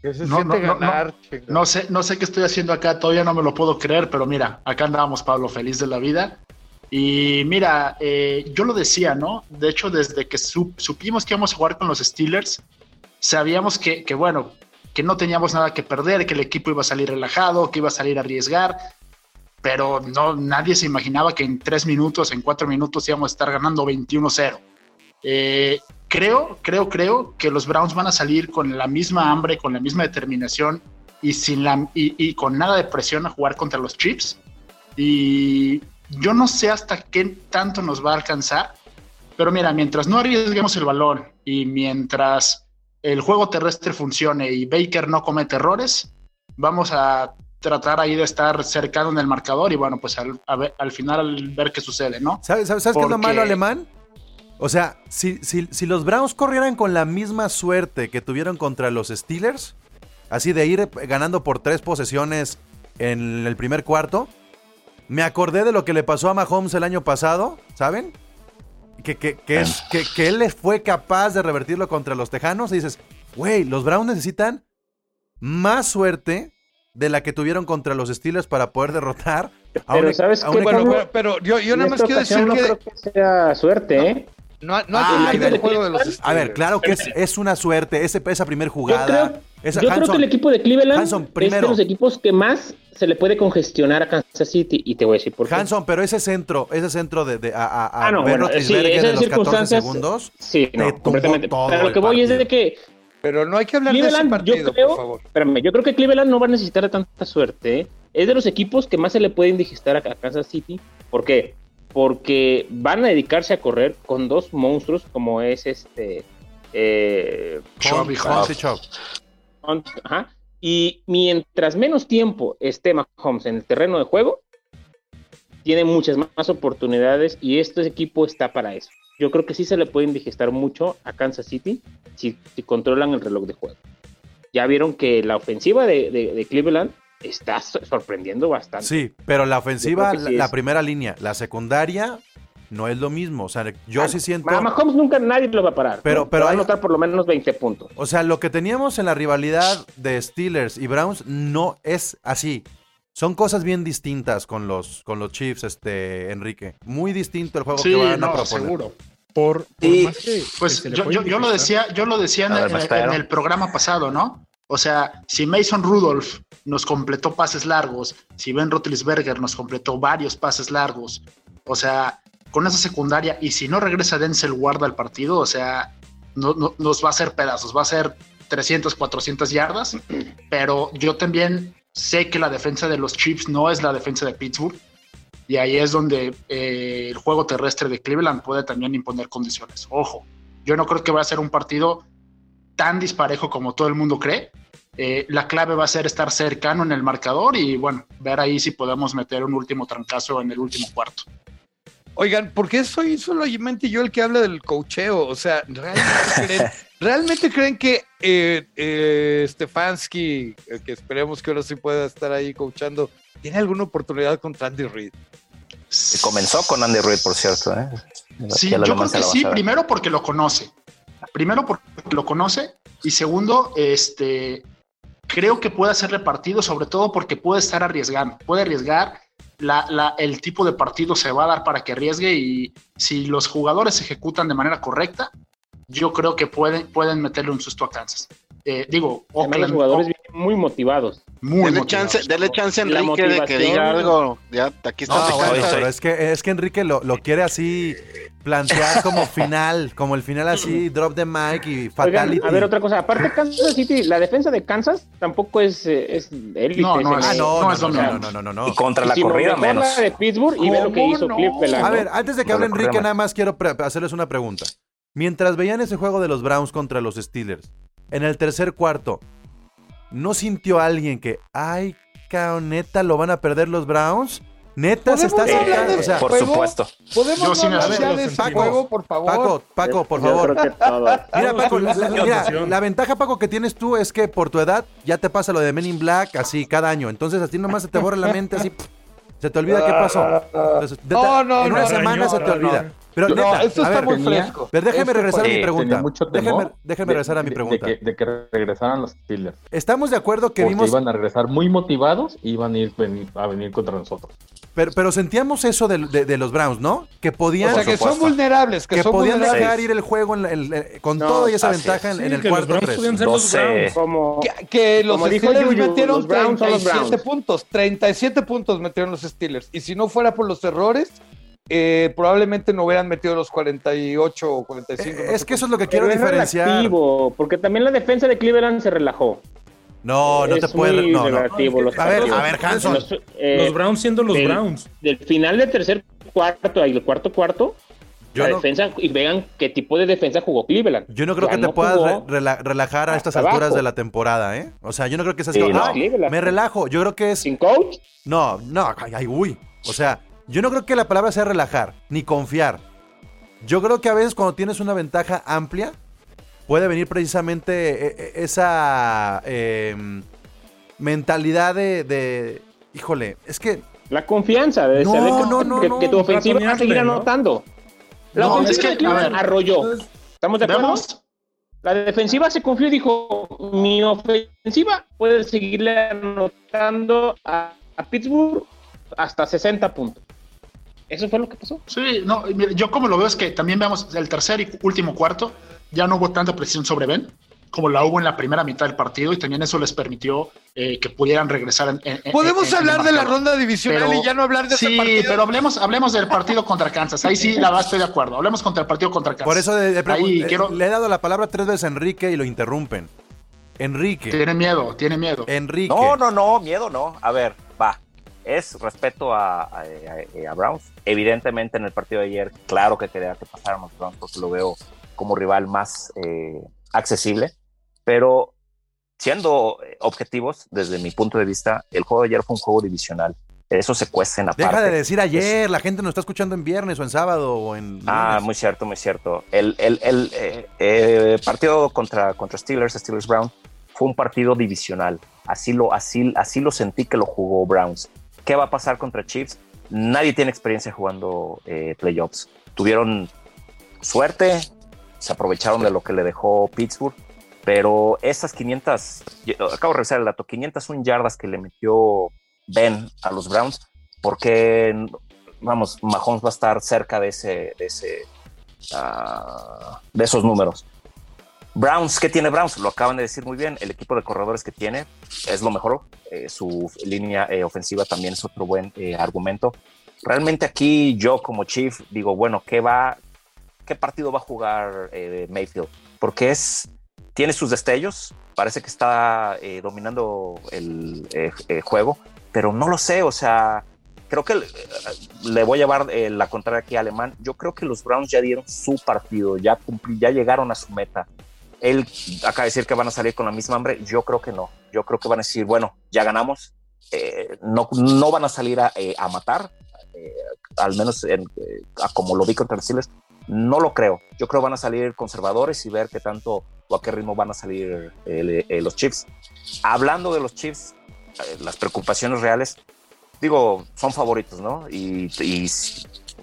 Que se No, siente no, no, ganar. No sé, no sé qué estoy haciendo acá, todavía no me lo puedo creer, pero mira, acá andábamos, Pablo, feliz de la vida. Y mira, eh, yo lo decía, ¿no? De hecho, desde que sup- supimos que íbamos a jugar con los Steelers, sabíamos que, que, bueno, que no teníamos nada que perder, que el equipo iba a salir relajado, que iba a salir a arriesgar, pero no, nadie se imaginaba que en tres minutos, en cuatro minutos íbamos a estar ganando 21-0. Eh, creo, creo, creo que los Browns van a salir con la misma hambre, con la misma determinación y, sin la, y, y con nada de presión a jugar contra los Chiefs. Y yo no sé hasta qué tanto nos va a alcanzar, pero mira, mientras no arriesguemos el balón y mientras el juego terrestre funcione y Baker no comete errores, vamos a tratar ahí de estar cercano en el marcador y bueno, pues al, ver- al final ver qué sucede, ¿no? ¿Sabes, qué es lo malo, alemán? O sea, si, si, si los Browns corrieran con la misma suerte que tuvieron contra los Steelers, así de ir ganando por tres posesiones en el primer cuarto, me acordé de lo que le pasó a Mahomes el año pasado, ¿saben? Que, que, que, es, que, que él le fue capaz de revertirlo contra los Tejanos y dices, güey, los Browns necesitan más suerte de la que tuvieron contra los Steelers para poder derrotar a Pero un, ¿sabes a un qué, equipo- Bueno, pero, pero yo, yo nada más quiero decir no que creo que sea suerte, ¿eh? no, no Ah, hay que a ver. el juego de los A ver, claro que es, es una suerte, ese, esa primer Yo jugada. Esa- yo creo que el equipo de Cleveland Hanson, es de los equipos que más se le puede congestionar a Kansas City y te voy a decir por qué. Hanson, pero ese centro, ese centro de, de- a, a, a Ah, no, bueno, sí, esas de los 14 circunstancias, segundos. Sí, no, completamente. Pero lo que voy es de que Pero no hay que hablar de ese Cleveland, partido, yo creo, por favor. espérame, yo creo que Cleveland no va a necesitar de tanta suerte. ¿eh? Es de los equipos que más se le pueden digestar a, Kansas City. ¿Por qué? Porque van a dedicarse a correr con dos monstruos como es este... Eh, Chubb y Y ajá. Mientras menos tiempo esté Mahomes en el terreno de juego, tiene muchas más oportunidades y este equipo está para eso. Yo creo que sí se le pueden digestar mucho a Kansas City si, si controlan el reloj de juego. Ya vieron que la ofensiva de, de- de Cleveland está so- sorprendiendo bastante. Sí, pero la ofensiva, la, primera línea, la secundaria, no es lo mismo. O sea, yo Ah, sí siento. A Mahomes nunca nadie lo va a parar. Pero- ¿no? pero va a anotar por lo menos 20 puntos. O sea, lo que teníamos en la rivalidad de Steelers y Browns no es así. Son cosas bien distintas con los, con los Chiefs, este, Enrique. Muy distinto el juego Sí, que van a no, proponer. seguro. Por, por Sí. más que- Pues que yo, yo, yo lo decía, yo lo decía en, ver, espero. en el programa pasado, ¿no? O sea, si Mason Rudolph nos completó pases largos, si Ben Roethlisberger nos completó varios pases largos, o sea, con esa secundaria, y si no regresa Denzel Ward al partido, o sea, no- no- nos va a hacer pedazos, va a ser 300, 400 yardas, pero yo también sé que la defensa de los Chiefs no es la defensa de Pittsburgh, y ahí es donde eh, el juego terrestre de Cleveland puede también imponer condiciones. Ojo, yo no creo que va a ser un partido tan disparejo como todo el mundo cree. Eh, la clave va a ser estar cercano en el marcador y bueno, ver ahí si podemos meter un último trancazo en el último cuarto. Oigan, ¿por qué soy solamente yo el que habla del cocheo? O sea, ¿realmente creen, ¿realmente creen que eh, eh, Stefanski, eh, que esperemos que ahora sí pueda estar ahí coachando, tiene alguna oportunidad contra Andy Reid? Comenzó con Andy Reid, por cierto. ¿eh? Sí, yo creo se que sí, primero porque lo conoce. Primero porque lo conoce y segundo, este, creo que puede ser repartido, sobre todo porque puede estar arriesgando, puede arriesgar. La, la- el tipo de partido se va a dar para que arriesgue y si los jugadores se ejecutan de manera correcta, yo creo que pueden, pueden meterle un susto a Kansas. Eh, digo, Además, los Oakland, jugadores vienen muy motivados. muy Dele motivados. chance, dele chance a Enrique de que diga algo. Ya, aquí está. No, bueno, pero es que, es que Enrique lo, lo quiere así plantear como final, como el final así, drop the mic y Oigan, fatality. a ver, otra cosa. Aparte, Kansas City, la defensa de Kansas tampoco es, eh, es élite. No, no se es- Ah, no, no no, es no, no, no, no, no, no. Y contra la corrida menos. la de Pittsburgh y ve lo que ¿Cómo hizo no? Cleveland. A ver, antes de que hable le Enrique, nada más quiero hacerles una pregunta. Mientras veían ese juego de los Browns contra los Steelers, en el tercer cuarto, ¿no sintió alguien que, ay, cao, neta, lo van a perder los Browns? Neta, se está ¿Podemos hablar acercando. de- O sea, Por ¿Juego? supuesto. ¿Podemos Yo sí me hablar A de Paco, juego, por favor? Paco, Paco, por Yo favor. Mira, Paco, la, mira, la ventaja, Paco, que tienes tú es que por tu edad ya te pasa lo de Men in Black así cada año. Entonces, así nomás se te borra la mente, así. Se te olvida qué pasó. Entonces, de- No, no, en una no, semana se te no, olvida. Pero neta, No, esto a está ver, muy tenía- fresco. pero déjeme regresar a mi Eh, pregunta. tenía mucho Déjeme, temor déjeme de- regresar a mi pregunta. De, que, de que regresaran los Steelers. Estamos de acuerdo que porque vimos, iban a regresar muy motivados y iban a ir venir- a venir contra nosotros. pero, pero sentíamos eso de, de- de los Browns, ¿no? Que podían, O sea, que son vulnerables, que, que son podían vulnerables. dejar ir el juego en la- en- en- con No, todo y esa ventaja en, Sí, en el que los cuarto Browns 3. podían ser los 12. Browns. Como, Que, que los dijo Steelers Yuyu, metieron los Browns son los 37 Browns. puntos. 37 puntos metieron los Steelers. Y si no fuera por los errores, eh, probablemente no hubieran metido los 48 o 45. no Eh, es que eso es lo que pero quiero es diferenciar. relativo, porque también la defensa de Cleveland se relajó. No, no te Es puede. muy No, no. relativo los A ver, partidos. a ver, Hanson. Los, eh, Los Browns siendo los del- Browns. Del final del tercer cuarto y el cuarto cuarto, Yo la no- defensa, y vean qué tipo de defensa jugó Cleveland. Yo no creo Ya que te no puedas jugó re- rela- relajar a estas alturas abajo. de la temporada, ¿eh? O sea, yo no creo que seas Sí, no. "Ay, Cleveland. me relajo. Yo creo que es. sin coach. No, no, ay, ay, uy. O sea, yo no creo que la palabra sea relajar, ni confiar. Yo creo que a veces cuando tienes una ventaja amplia, puede venir precisamente eh, eh, esa eh, mentalidad de, de- Híjole, es que. La confianza de No, saber que, no, no, que- tu ofensiva va a seguir anotando. La ofensiva es que, de Cleveland a ver, arrolló. ¿Estamos de acuerdo? Vemos, La defensiva se confió y dijo, mi ofensiva puede seguirle anotando a, a Pittsburgh hasta 60 puntos. Eso fue lo que pasó. Sí, no, mira, yo como lo veo es que también veamos el tercer y último cuarto, ya no hubo tanta presión sobre Ben como la hubo en la primera mitad del partido y también eso les permitió eh, que pudieran regresar. En, en- Podemos en- en hablar de la ronda divisional Pero- y ya no hablar de sí, ese partido. pero hablemos, hablemos del partido contra Kansas. Ahí sí, la verdad estoy de acuerdo. Hablemos contra el partido contra Kansas. Por eso de- de Ahí eh, quiero- le he dado la palabra tres veces a Enrique y lo interrumpen. Enrique. Tiene miedo, tiene miedo. Enrique. No, no, no, miedo no. A ver. Es respeto a, a, a- a Browns. Evidentemente en el partido de ayer, claro que quería que pasaran los Browns porque lo veo como rival más eh, accesible. Pero siendo eh, objetivos, desde mi punto de vista, el juego de ayer fue un juego divisional. Eso se cuesta en aparte. Deja de decir ayer, la gente nos está escuchando en viernes o en sábado o en. Ah, muy cierto, muy cierto. El, el- el, eh, eh, partido contra, contra Steelers, Steelers Brown, fue un partido divisional. Así lo, así, así lo sentí que lo jugó Browns. ¿Qué va a pasar contra Chiefs? Nadie tiene experiencia jugando eh, playoffs. Tuvieron suerte, se aprovecharon de lo que le dejó Pittsburgh, pero esas 500, yo acabo de revisar el dato, 501 yardas que le metió Ben a los Browns, porque vamos, Mahomes va a estar cerca de ese, de ese, ah, de esos números. Browns, ¿qué tiene Browns? Lo acaban de decir muy bien. El equipo de corredores que tiene es lo mejor. Eh, su línea eh, ofensiva también es otro buen eh, argumento. Realmente aquí yo como Chief digo, bueno, ¿qué va, qué partido va a jugar eh, Mayfield? Porque es, tiene sus destellos, parece que está eh, dominando el eh, juego, pero no lo sé, o sea, creo que le, voy a llevar eh, la contraria aquí a Alemán. Yo creo que los Browns ya dieron su partido, ya cumplí, ya llegaron a su meta. Él acaba de decir que van a salir con la misma hambre. Yo creo que no. Yo creo que van a decir, bueno, ya ganamos. Eh, no, no van a salir a, eh, a matar, eh, al menos en, eh, a como lo vi contra los Steelers. No lo creo. Yo creo van a salir conservadores y ver qué tanto o a qué ritmo van a salir eh, eh, los Chiefs. Hablando de los Chiefs, las preocupaciones reales, digo, son favoritos, ¿no? Y, y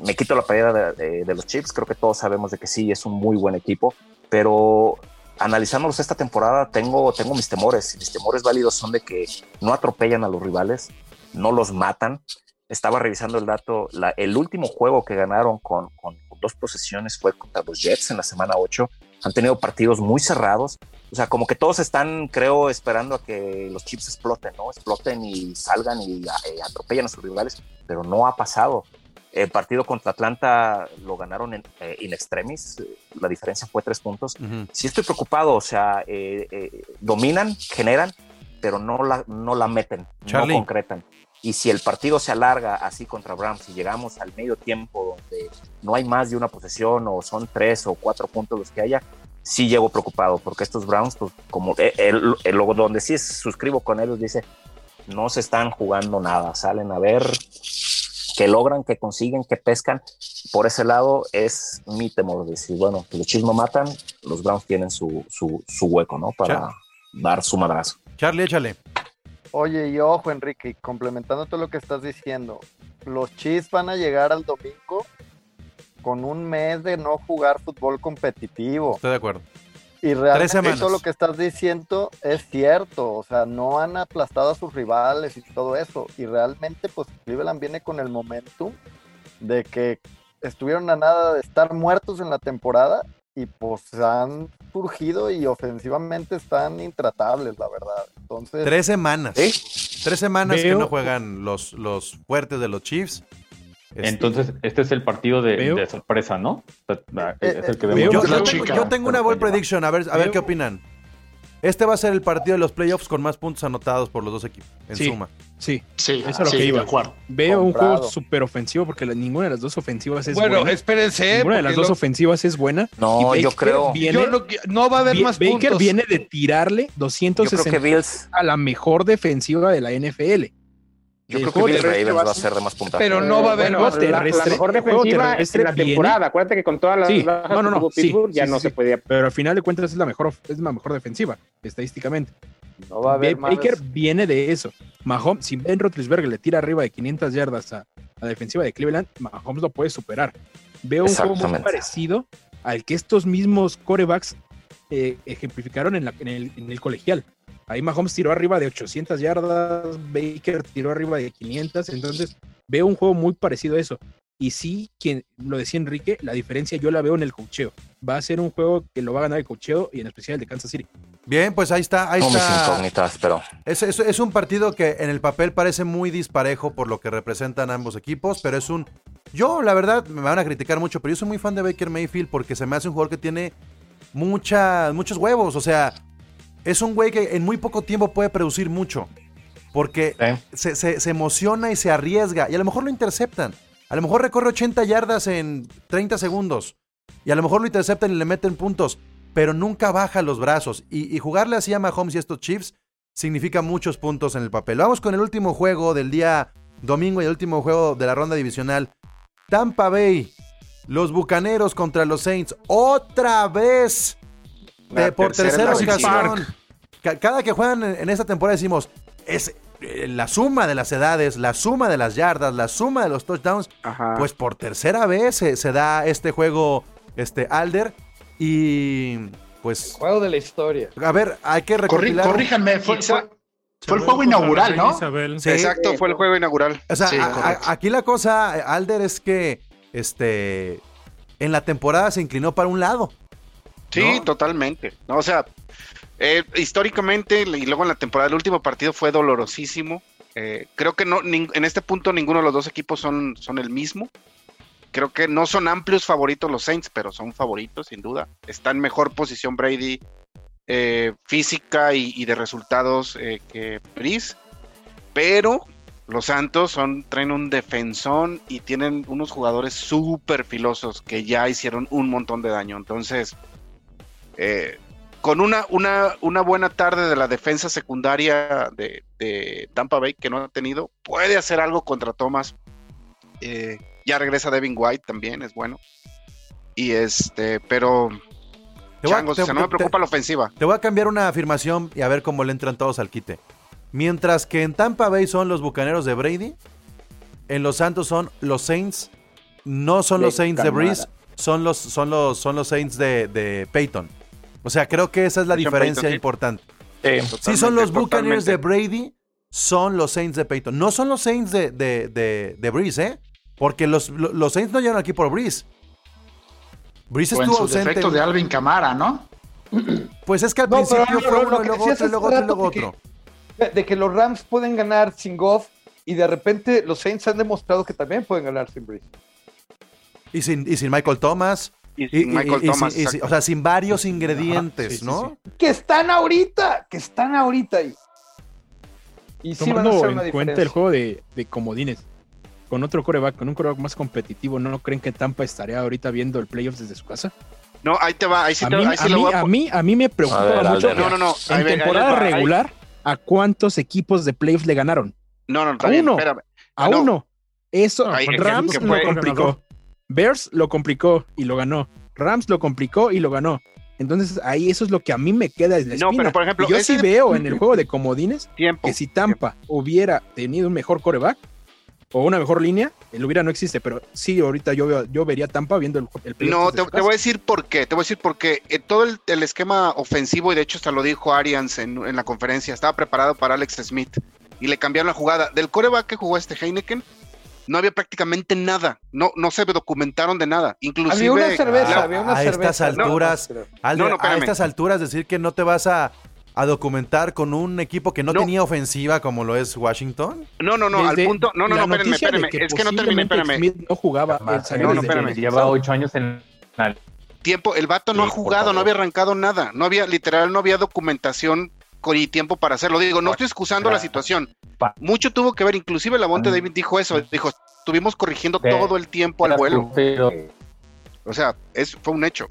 me quito la playera de, de, de, los Chiefs, creo que todos sabemos de que sí, es un muy buen equipo, pero analizándolos esta temporada tengo, tengo mis temores, y mis temores válidos son de que no atropellan a los rivales, no los matan. Estaba revisando el dato, el último juego que ganaron con, con, dos posesiones fue contra los Jets en la semana 8. Han tenido partidos muy cerrados, o sea, como que todos están, creo, esperando a que los chips exploten, ¿no? Exploten y salgan y eh, atropellan a sus rivales, pero no ha pasado. El partido contra Atlanta lo ganaron en eh, in extremis, la diferencia fue tres puntos. Uh -huh. Sí estoy preocupado, o sea, eh, eh, dominan, generan, pero no la, no la meten, Charlie. no concretan. Y si el partido se alarga así contra Browns y llegamos al medio tiempo donde no hay más de una posesión o son tres o cuatro puntos los que haya, sí llego preocupado porque estos Browns, pues como el, el, el, donde sí suscribo con ellos, dice, no se están jugando nada, salen a ver qué logran, qué consiguen, qué pescan. Por ese lado es mi temor, decir, bueno, que los Chiefs no matan, los Browns tienen su, su, su hueco, ¿no? Para Char dar su madrazo. Charlie, échale. Oye, y ojo, Enrique, complementando todo lo que estás diciendo, los Chiefs van a llegar al domingo con un mes de no jugar fútbol competitivo. Estoy de acuerdo. Y realmente todo lo que estás diciendo es cierto, o sea, no han aplastado a sus rivales y todo eso. Y realmente, pues Cleveland viene con el momentum de que estuvieron a nada de estar muertos en la temporada y pues han surgido y ofensivamente están intratables, la verdad. Entonces, Tres semanas. Tres semanas que no juegan los, los fuertes de los Chiefs. Este, Entonces, este es el partido de, sorpresa, ¿no? Eh, Es el que eh, vemos. yo, de la yo chica. tengo, yo tengo una bold prediction, a ver, a ver qué opinan. Este va a ser el partido de los playoffs con más puntos anotados por los dos equipos, en Sí. suma. Sí, Sí, Eso es lo sí, que iba. veo un juego súper ofensivo porque la- ninguna de las dos ofensivas es Bueno, buena. espérense. Ninguna de las dos ofensivas es buena. No, Y yo Baker creo. Viene, yo no, no va a haber Vi- más Baker puntos. viene de tirarle Yo creo 260 que Bills, a la mejor defensiva de la NFL. Yo creo que terrestre Ravens va a ser de más puntaje. Pero no va a haber Bueno, más. la, la terrestre- mejor defensiva terrestre en la viene- temporada. Acuérdate que con todas las Sí, bajas no, no, no, sí, ya sí, no sí, se podía. Pero al final de cuentas es la mejor, es la mejor defensiva, estadísticamente. no va a haber más. Baker viene de eso. Mahomes, si Ben Roethlisberger le tira arriba de 500 yardas a, la defensiva de Cleveland, Mahomes lo puede superar. Veo un juego muy parecido al que estos mismos corebacks eh, ejemplificaron en, la- en el, en el colegial. Ahí Mahomes tiró arriba de 800 yardas, Baker tiró arriba de 500, entonces veo un juego muy parecido a eso. Y sí, quien lo decía Enrique, la diferencia yo la veo en el cocheo. Va a ser un juego que lo va a ganar el cocheo y en especial el de Kansas City. Bien, pues ahí está, ahí No mis está. incógnitas, pero Es, es- es un partido que en el papel parece muy disparejo por lo que representan ambos equipos, pero es un... Yo, la verdad, me van a criticar mucho, pero yo soy muy fan de Baker Mayfield porque se me hace un jugador que tiene mucha, muchos huevos. O sea, es un güey que en muy poco tiempo puede producir mucho. Porque ¿eh? se, se- se emociona y se arriesga. Y a lo mejor lo interceptan. A lo mejor recorre 80 yardas en 30 segundos. Y a lo mejor lo interceptan y le meten puntos. Pero nunca baja los brazos. Y, y jugarle así a Mahomes y estos Chiefs significa muchos puntos en el papel. Vamos con el último juego del día domingo y el último juego de la ronda divisional. Tampa Bay. Los Bucaneros contra los Saints. Otra vez. De- por tercera tercera ocasión. Ca- Cada que juegan en, esta temporada decimos, es eh, la suma de las edades, la suma de las yardas, la suma de los touchdowns. Ajá. Pues por tercera vez se, se da este juego, este Alder. Y pues, Juego de la historia. a ver, hay que recopilar. corríjanme, fue, Quizá- fue- fue el juego inaugural, ¿no? Isabel. Sí. Exacto, fue el juego inaugural. O sea, Sí, a- a- correcto. aquí la cosa, Alder, es que este en la temporada se inclinó para un lado. Sí, ¿no? totalmente. No, o sea, eh, históricamente y luego en la temporada, el último partido fue dolorosísimo. Eh, creo que no, nin- en este punto ninguno de los dos equipos son, son el mismo. Creo que no son amplios favoritos los Saints, pero son favoritos sin duda. Está en mejor posición Brady eh, física y, y de resultados eh, que Breeze. Pero los Santos son, traen un defensón y tienen unos jugadores súper filosos que ya hicieron un montón de daño. Entonces, eh, con una, una, una buena tarde de la defensa secundaria de, de Tampa Bay que no ha tenido, puede hacer algo contra Thomas. Eh, ya regresa Devin White también, es bueno. Y este, pero Te a- changos, te- o sea, no me te- preocupa la ofensiva. Te voy a cambiar una afirmación y a ver cómo le entran todos al quite. Mientras que en Tampa Bay son los bucaneros de Brady, en los Santos son los Saints. No son los Saints de. Breeze, son los, son los, son los Saints de, de Peyton. O sea, creo que esa es la Sean diferencia Payton, importante. Sí. Si son los Totalmente, Buccaneers de. Brady, son los Saints de Peyton. No son los Saints de, de, de, de Breeze, ¿eh? Porque los, lo- los Saints no llegaron aquí por Breeze. Breeze O en estuvo su ausente. defecto de Alvin Camara, ¿no? Pues es que al No, principio fue no, uno, luego otro, y luego otro, luego de que- otro. De que los Rams pueden ganar sin Goff y de repente los Saints han demostrado que también pueden ganar sin Breeze. Y sin, y sin Michael Thomas. Y Y, sin y- Michael y- y Thomas, sin- y sin- exacto. o sea, sin varios ingredientes, sí, sí, ¿no? Que están ahorita, que están ahorita ahí. Y sí van a Tomando hacer en una cuenta diferencia. el juego de, de comodines, con otro coreback, con un coreback más competitivo, ¿no creen que Tampa estaría ahorita viendo el playoffs desde su casa? No, ahí te va, ahí sí, a, te, mí, ahí a, mí, a a, mí, a mí me preocupa A ver, mucho. No, no, no. En temporada les va, ahí- regular, ¿a cuántos equipos de playoffs le ganaron? No, no, está A bien, uno. espérame. A No. uno. Eso, Rams lo complicó. Bears lo complicó y lo ganó. Rams lo complicó y lo ganó. Entonces ahí eso es lo que a mí me queda desde la No, espina. pero por ejemplo, Y yo sí de- veo en el juego de comodines Tiempo. que si Tampa hubiera tenido un mejor coreback, o una mejor línea, el hubiera no existe, pero sí, ahorita yo, veo- yo vería Tampa viendo el, el No, te, voy a decir por qué. Te voy a decir por qué. Eh, todo el, el esquema ofensivo, y de hecho hasta lo dijo Arians en, en la conferencia, estaba preparado para Alex Smith. Y le cambiaron la jugada. Del coreback que jugó este Heineken, no había prácticamente nada. No, no se documentaron de nada. Inclusive. Había una cerveza, la- había una a cerveza. estas alturas, No, no, Alder, No, no, a espérame. estas alturas decir que no te vas a, a documentar con un equipo que no, No. tenía ofensiva como lo es Washington. No, no, no, al punto. No, no, no, que Es que no terminé, posiblemente espérame. Smith no jugaba. no, no, espérame. Lleva pasado. ocho años en Tiempo, el vato no Sí, ha jugado, no había arrancado nada. No había, literal, no había documentación y tiempo para hacerlo. Digo, no estoy excusando la situación. Mucho tuvo que ver, inclusive la Bonte Ah. David dijo eso, dijo, estuvimos corrigiendo todo el tiempo al vuelo. O sea, eso fue un hecho.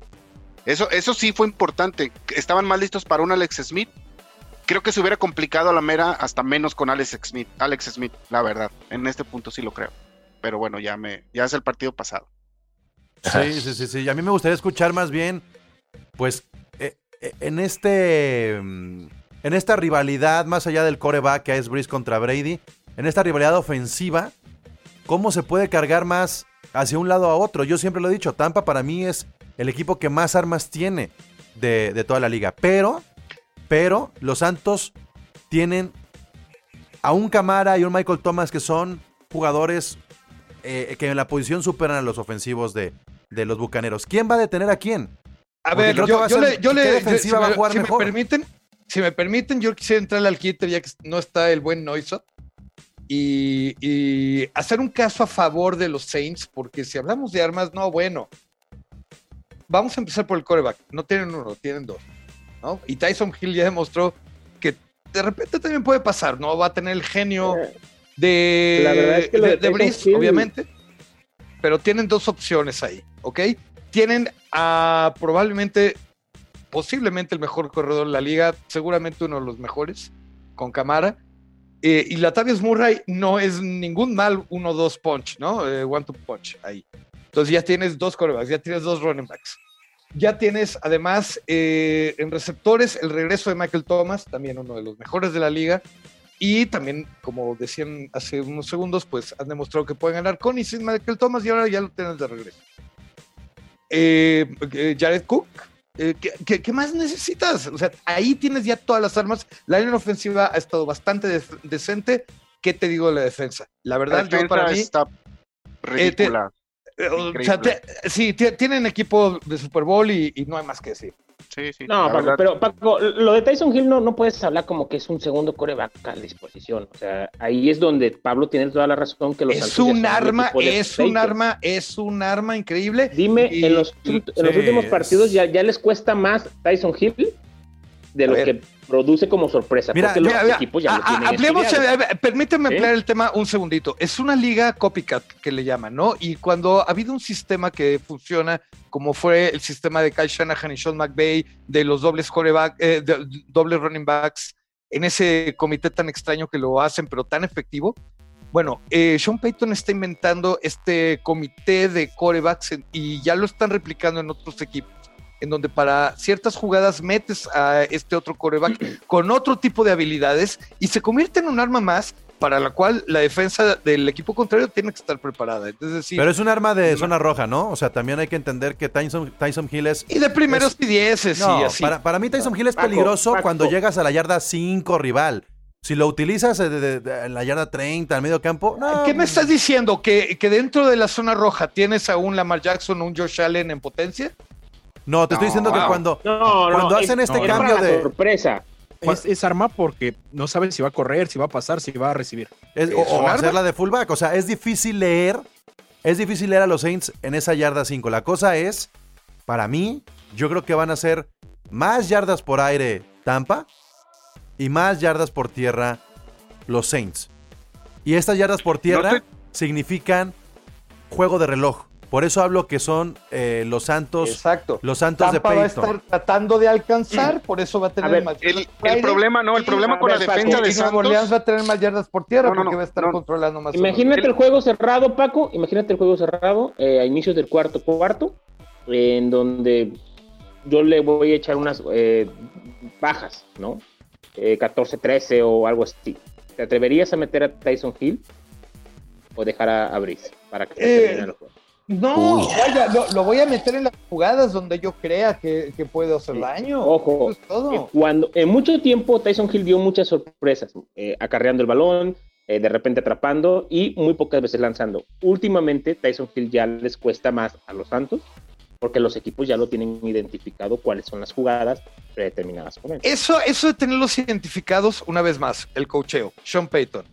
Eso, eso sí fue importante. Estaban más listos para un Alex Smith. Creo que se hubiera complicado a la mera hasta menos con Alex Smith, Alex Smith, la verdad. En este punto sí lo creo. Pero bueno, ya me, ya es el partido pasado. Sí, sí, sí, sí. Y a mí me gustaría escuchar más bien, pues, eh, eh, en este. En esta rivalidad, más allá del coreback que es Breeze contra Brady, en esta rivalidad ofensiva, ¿cómo se puede cargar más hacia un lado a otro? Yo siempre lo he dicho, Tampa para mí es el equipo que más armas tiene de, de toda la liga. Pero, pero, los Santos tienen a un Camara y un Michael Thomas que son jugadores eh, que en la posición superan a los ofensivos de, de los Bucaneros. ¿Quién va a detener a quién? A Porque ver, yo, ser- le, yo ¿qué le- defensiva si va a jugar si mejor? me permiten, si me permiten, yo quisiera entrarle al quite ya que no está el buen Noisot y, y hacer un caso a favor de los Saints, porque si hablamos de armas, no, bueno, vamos a empezar por el coreback. No tienen uno, tienen dos. ¿no? Y Tyson Hill ya demostró que de repente también puede pasar, ¿no? Va a tener el genio de, La verdad es que de, de Hill- obviamente, pero tienen dos opciones ahí, ¿ok? Tienen a probablemente, posiblemente el mejor corredor de la liga, seguramente uno de los mejores, con Camara. Eh, y Latavius Murray no es ningún mal 1-2 punch, ¿no? Eh, one to punch ahí. Entonces ya tienes dos corebacks, ya tienes dos running backs. Ya tienes además eh, en receptores el regreso de Michael Thomas, también uno de los mejores de la liga. Y también, como decían hace unos segundos, pues han demostrado que pueden ganar con y sin Michael Thomas y ahora ya lo tienes de regreso. Eh, eh, Jared Cook, eh, ¿qué, qué, qué más necesitas? O sea, ahí tienes ya todas las armas. La línea ofensiva ha estado bastante decente. ¿Qué te digo de la defensa? La verdad, La yo para defensa mí... está ridícula. eh, o sea, te- sí, ti- tienen equipo de Super Bowl y, y no hay más que decir. Sí, sí. No, Paco, pero Paco, lo de Tyson Hill no, no puedes hablar como que es un segundo coreback a disposición. O sea, ahí es donde Pablo tiene toda la razón que los Es un arma, es un arma, es un arma increíble. Dime, Y- en los, en los Sí, últimos partidos ya, ya les cuesta más Tyson Hill de A lo ver. que produce como sorpresa. Mira, porque los Mira, equipos ya a- lo a- tienen hablemos, eh, eh, permíteme ampliar el tema un segundito. Es una liga copycat que le llaman, ¿no? Y cuando ha habido un sistema que funciona, como fue el sistema de Kyle Shanahan y Sean McVay, de los dobles coreback, eh, de- dobles running backs, en ese comité tan extraño que lo hacen, pero tan efectivo. Bueno, eh, Sean Payton está inventando este comité de corebacks en- y ya lo están replicando en otros equipos, en donde para ciertas jugadas metes a este otro coreback con otro tipo de habilidades y se convierte en un arma más para la cual la defensa del equipo contrario tiene que estar preparada. Es decir, Pero es un arma de zona roja, ¿no? O sea, también hay que entender que Tyson, Tyson Hill es... y de primeros y dieces No, y así. para, para mí Tyson Hill es Paco, peligroso Paco. cuando llegas a la yarda 5 rival. Si lo utilizas eh, de- de- de- en la yarda 30, al medio campo, no. ¿Qué me estás diciendo? ¿Que, ¿Que dentro de la zona roja tienes a un Lamar Jackson o un Josh Allen en potencia? No, te estoy diciendo que cuando, No, no, cuando es- hacen este no, es cambio la de... sorpresa. Es, es arma porque no sabes si va a correr, si va a pasar, si va a recibir. es- o, ¿Es hacerla de fullback. O sea, es difícil leer. Es difícil leer a los Saints en esa yarda 5. La cosa es, para mí, yo creo que van a ser más yardas por aire Tampa y más yardas por tierra los Saints. Y estas yardas por tierra No significan juego de reloj. Por eso hablo que son eh, los Santos, Exacto. los Santos de Tampa va a Peyton. estar tratando de alcanzar, por eso va a tener A ver, más El, yardas por el problema, no, el problema con la ver, defensa de Nuevo Orleans Santos. va a tener más yardas por tierra No, no, porque no, va a estar no. controlando más. Imagínate el juego cerrado, Paco. Imagínate el juego cerrado eh, a inicios del cuarto cuarto, en donde yo le voy a echar unas eh, bajas, ¿no? Eh, 14-13 o algo así. ¿Te atreverías a meter a Tyson Hill? o dejar a, a Breeze para que se Eh, termine el juego? No, vaya, lo, lo voy a meter en las jugadas donde yo crea que, que puede hacer daño. Ojo, Eso es todo. eh, cuando en mucho tiempo Tyson Hill dio muchas sorpresas, eh, acarreando el balón, eh, de repente atrapando y muy pocas veces lanzando. Últimamente Tyson Hill ya les cuesta más a los Santos porque los equipos ya lo tienen identificado cuáles son las jugadas predeterminadas con él. Eso, eso de tenerlos identificados, una vez más, el cocheo, Sean Payton.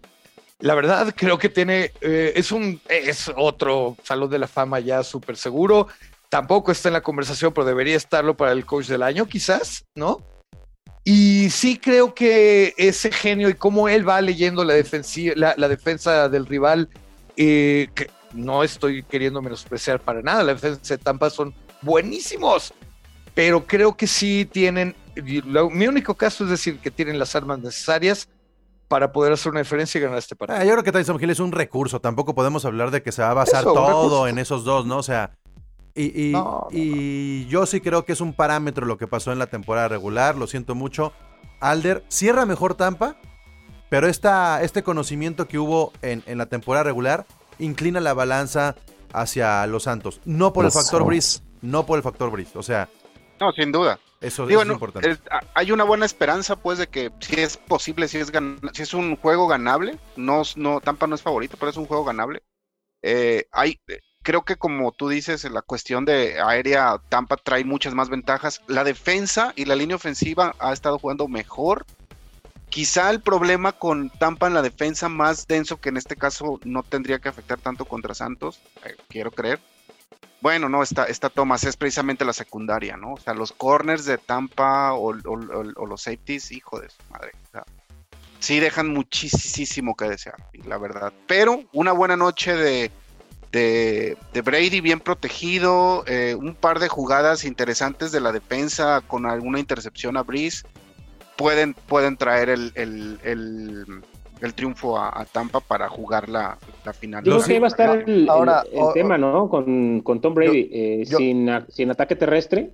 La verdad, creo que tiene, eh, es un, es otro salón de la fama ya súper seguro. Tampoco está en la conversación, pero debería estarlo para el coach del año, quizás, ¿no? Y sí creo que ese genio y cómo él va leyendo la, la, la defensa del rival, eh, que no estoy queriendo menospreciar para nada, la defensa de Tampa son buenísimos, pero creo que sí tienen, mi único caso es decir que tienen las armas necesarias para poder hacer una diferencia y ganar este partido. Ah, yo creo que Tyson Hill es un recurso. Tampoco podemos hablar de que se va a basar Eso, todo recurso. en esos dos, ¿no? O sea, y, y- No, no, y yo sí creo que es un parámetro lo que pasó en la temporada regular. Lo siento mucho. Alder cierra mejor Tampa, pero esta, este conocimiento que hubo en, en la temporada regular inclina la balanza hacia los Santos. No por el factor. Breeze, no por el factor Breeze. O sea, No, sin duda. Eso, Digo, es no, importante. es- hay una buena esperanza, pues, de que si es posible, si es, gan- si es un juego ganable, no, no, Tampa no es favorito, pero es un juego ganable. Eh, hay, eh, creo que como tú dices, la cuestión de aérea, Tampa trae muchas más ventajas. La defensa y la línea ofensiva ha estado jugando mejor. Quizá el problema con Tampa en la defensa más denso, que en este caso no tendría que afectar tanto contra Santos, eh, quiero creer. Bueno, no, está, está Thomas, es precisamente la secundaria, ¿no? O sea, los corners de Tampa o, los safeties, hijo de su madre. sí dejan muchísimo que desear, la verdad. Pero una buena noche de, de, de Brady bien protegido, eh, un par de jugadas interesantes de la defensa con alguna intercepción a Breeze, pueden, pueden traer el- el- el triunfo a, a Tampa para jugar la, la final. Yo creo que va a estar el, el- Ahora, el o- tema, ¿no? Con, con Tom Brady, eh, yo- sin, sin ataque terrestre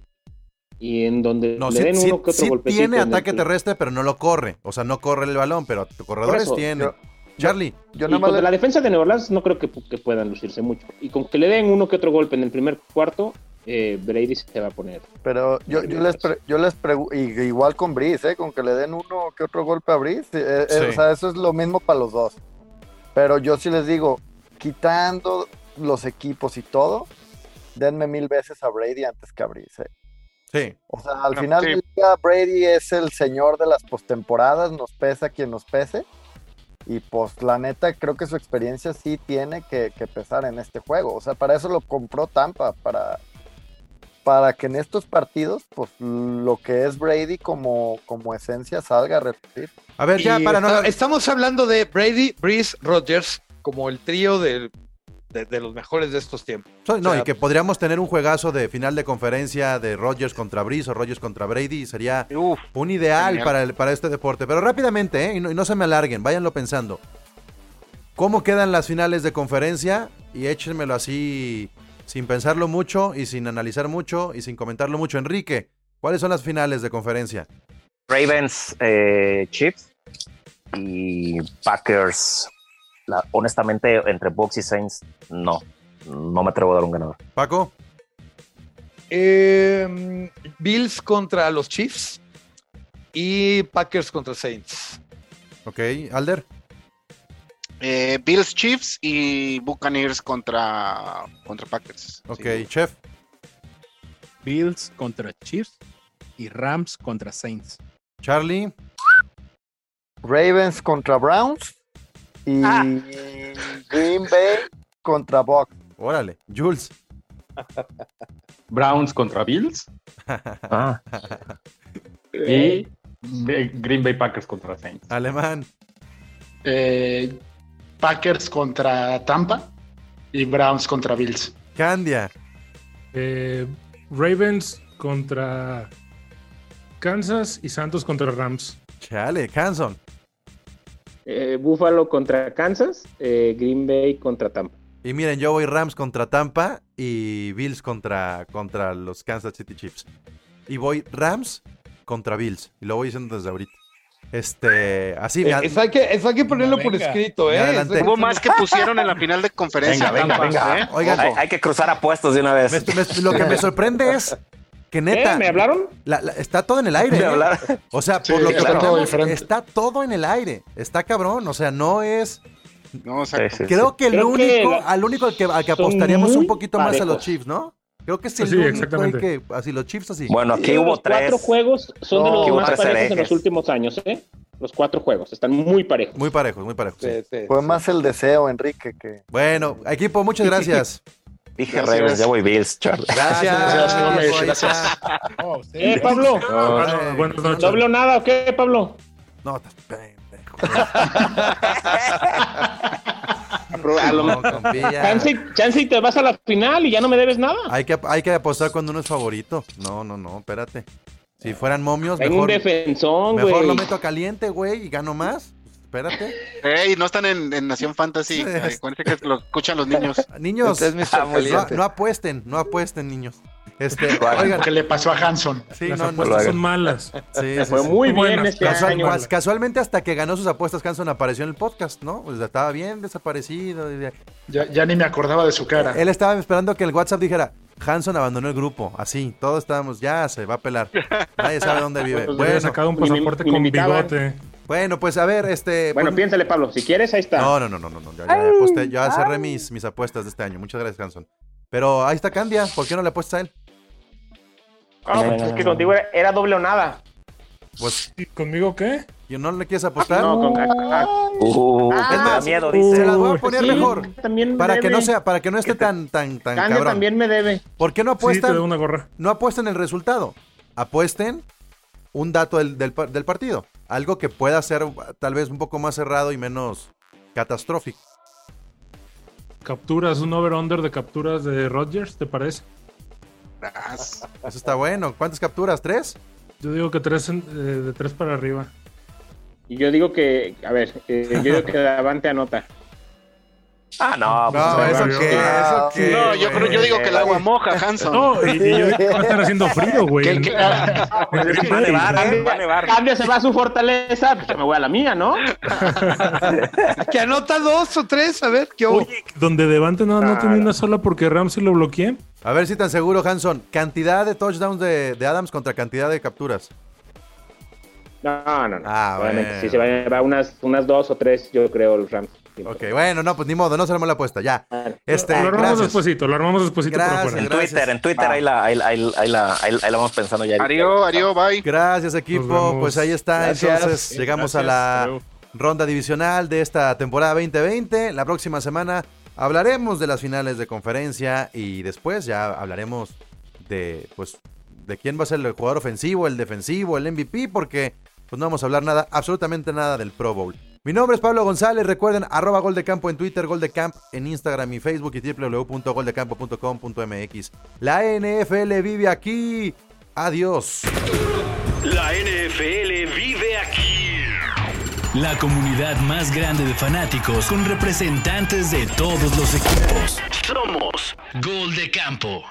y en donde No, le sí, den sí- uno que otro sí golpecito. tiene el- ataque terrestre, pero no lo corre. O sea, no corre el balón, pero corredores eso, tiene. yo- Charlie. Yo y nada más contra le- la defensa de Nueva Orleans no creo que, que puedan lucirse mucho. Y con que le den uno que otro golpe en el primer cuarto, eh, Brady se va a poner. Pero yo, yo les pre- yo les pregunto, igual con Breeze, ¿eh? con que le den uno que otro golpe a Breeze, eh, eh, Sí. o sea, eso es lo mismo para los dos. Pero yo sí les digo, quitando los equipos y todo, denme mil veces a Brady antes que a Breeze. ¿eh? Sí. O sea, al No, final sí. Brady es el señor de las postemporadas, nos pesa quien nos pese. Y pues la neta, creo que su experiencia sí tiene que, que pesar en este juego. O sea, para eso lo compró Tampa, para, para que en estos partidos, pues lo que es Brady como, como esencia salga a repetir. A ver, ya, Y para no. está- estamos hablando de Brady, Breeze, Rodgers como el trío del- de, de los mejores de estos tiempos. No, o sea- y que podríamos tener un juegazo de final de conferencia de Rodgers contra Breeze o Rodgers contra Brady. Sería Uf, un ideal Genial. para, el- para este deporte. Pero rápidamente, ¿eh? y, no, y no se me alarguen, váyanlo pensando. ¿Cómo quedan las finales de conferencia? Y échenmelo así, sin pensarlo mucho y sin analizar mucho y sin comentarlo mucho. Enrique, ¿cuáles son las finales de conferencia? Ravens, eh, Chiefs y Packers. La- honestamente, entre Bucks y Saints, no. No me atrevo a dar un ganador. Paco, Eh, Bills contra los Chiefs y Packers contra Saints. ok, Alder, eh, Bills Chiefs y Buccaneers contra, contra Packers. ok, Sí. Chef, Bills contra Chiefs y Rams contra Saints. Charlie, Ravens contra Browns y Green Bay contra Bucks. órale, Jules. Browns contra Bills Ah, y de- Green Bay Packers contra Saints. Alemán, Eh, Packers contra Tampa y Browns contra Bills. Candia, Eh, Ravens contra Kansas y Santos contra Rams. chale, Canson, Eh, Buffalo contra Kansas, eh, Green Bay contra Tampa. Y miren, yo voy Rams contra Tampa y Bills contra, contra los Kansas City Chiefs. Y voy Rams contra Bills. Y lo voy diciendo desde ahorita. Este, así. Eh, Eso hay que, eso hay que ponerlo por escrito, ¿eh? Hubo más que pusieron en la final de conferencia. Venga, venga, venga. ¿eh? Oigan, Hay, hay que cruzar apuestos de una vez. me- me- lo que me sorprende es que neta. ¿Eh? ¿Me hablaron? la- la- está todo en el aire. ¿eh? O sea, Sí, por lo que está todo platicamos, diferente. está todo en el aire. Está cabrón. O sea, no es. No, exacto. Sí, sí, Creo que el Creo que único, la- al único al que, al que apostaríamos un poquito más a los. Chiefs, ¿no? Creo que es el Sí, único que. Así, los Chiefs así. Bueno, aquí hubo los cuatro tres. juegos son de No, los más tres parejos en los últimos años, ¿eh? Los cuatro juegos están muy parejos. Muy parejos, muy parejos. sí. Sí, sí, Fue sí. más el deseo, Enrique que Bueno, equipo, muchas gracias. Dije. Ravens, ya voy Bills, Charlie. Gracias. Gracias, gracias. No, usted- ¿Eh, Pablo? Bueno, buenas noches. ¿Doble o nada o qué, Pablo? No, estás pendejo. A lo No, mejor. Chance, chance y te vas a la final y ya no me debes nada. Hay que, hay que apostar cuando uno es favorito. No, no, no, espérate. Si fueran momios, Hay un mejor, defensón, mejor lo meto a caliente, güey, y gano más. Espérate. Ey, no están en, en Nación Fantasy. Acuérdense que lo escuchan los niños. Niños. Ah, no apuesten, no apuesten, niños. Este, ¿Qué le pasó a Hanson? sí, Las no, apuestas no. son malas. sí, fue muy bien este Casual- año. cas- casualmente hasta que ganó sus apuestas, Hanson apareció en el podcast, ¿no? Pues estaba bien desaparecido. Ya, ya ni me acordaba de su cara. Él estaba esperando que el WhatsApp dijera, Hanson abandonó el grupo. Así, todos estábamos, ya se va a pelar. Nadie sabe dónde vive. Bueno, sacado un pasaporte con invitaban. bigote. bueno, pues a ver, este... Bueno, pues- piénsale, Pablo. Si quieres, ahí está. No, no, no, no, no, no. Ya, ya aposté- ya cerré mis, mis apuestas de este año. Muchas gracias, Hanson. Pero ahí está Candia. ¿Por qué no le apuestas a él? Ah, pues es que contigo era, era doble o nada. Pues, ¿Y conmigo qué? ¿y no le quieres apostar? No, con, Uh, me da más, miedo, Se dice. las voy a poner sí, mejor. También me Para que no sea, para que no esté tan, tan, tan cabrón. también me debe. ¿Por qué no Sí, apuestan? una gorra. no apuesten el resultado. Apuesten un dato del, del del partido. Algo que pueda ser tal vez un poco más cerrado y menos catastrófico. Capturas, un over-under de capturas de Rodgers, ¿te parece? As. Eso está bueno. ¿Cuántas capturas? ¿Tres? Yo digo que tres eh, de tres para arriba. Y yo digo que, a ver, eh, yo digo que Davante anota. Ah, no. pues, No, eso Mario. qué, eso qué. No, yo creo, yo digo que el agua moja, Hanson. No, y, y yo digo que va a estar haciendo frío, güey. Que- En Green Va a nevar, ¿eh? Va a nevar. Cambia se va a su fortaleza, pues me voy a la mía, ¿no? Que anota dos o tres, a ver, ¿qué? Oye, donde Devante no, no tiene una sola porque Ramsey lo bloqueé. A ver si tan seguro, Hanson. Cantidad de touchdowns de, de Adams contra cantidad de capturas. No, no, no. Ah, Obviamente, bueno. sí se va a llevar unas, unas dos o tres, yo creo, los Rams. Ok, bueno, no, pues ni modo, no cerramos la apuesta. Ya. Este, lo armamos gracias. despuesito, lo armamos despuesito por. En. Twitter, en Twitter, ahí la, ahí, la- ahí, la- ahí la, ahí, la- ahí la vamos pensando ya. Ario, Ario, bye. Gracias, equipo. Pues ahí está. Gracias. Entonces, llegamos a la ronda divisional de esta temporada 2020. La próxima semana hablaremos de las finales de conferencia y después ya hablaremos de, pues, de quién va a ser el jugador ofensivo, el defensivo, el MVP, porque pues no vamos a hablar nada, absolutamente nada del Pro Bowl. Mi nombre es Pablo González, recuerden, arroba Gol de Campo en Twitter, Gol de Camp en Instagram y Facebook y www.goldecampo.com.mx. La NFL vive aquí. Adiós. La NFL vive aquí. La comunidad más grande de fanáticos con representantes de todos los equipos. Somos Gol de Campo.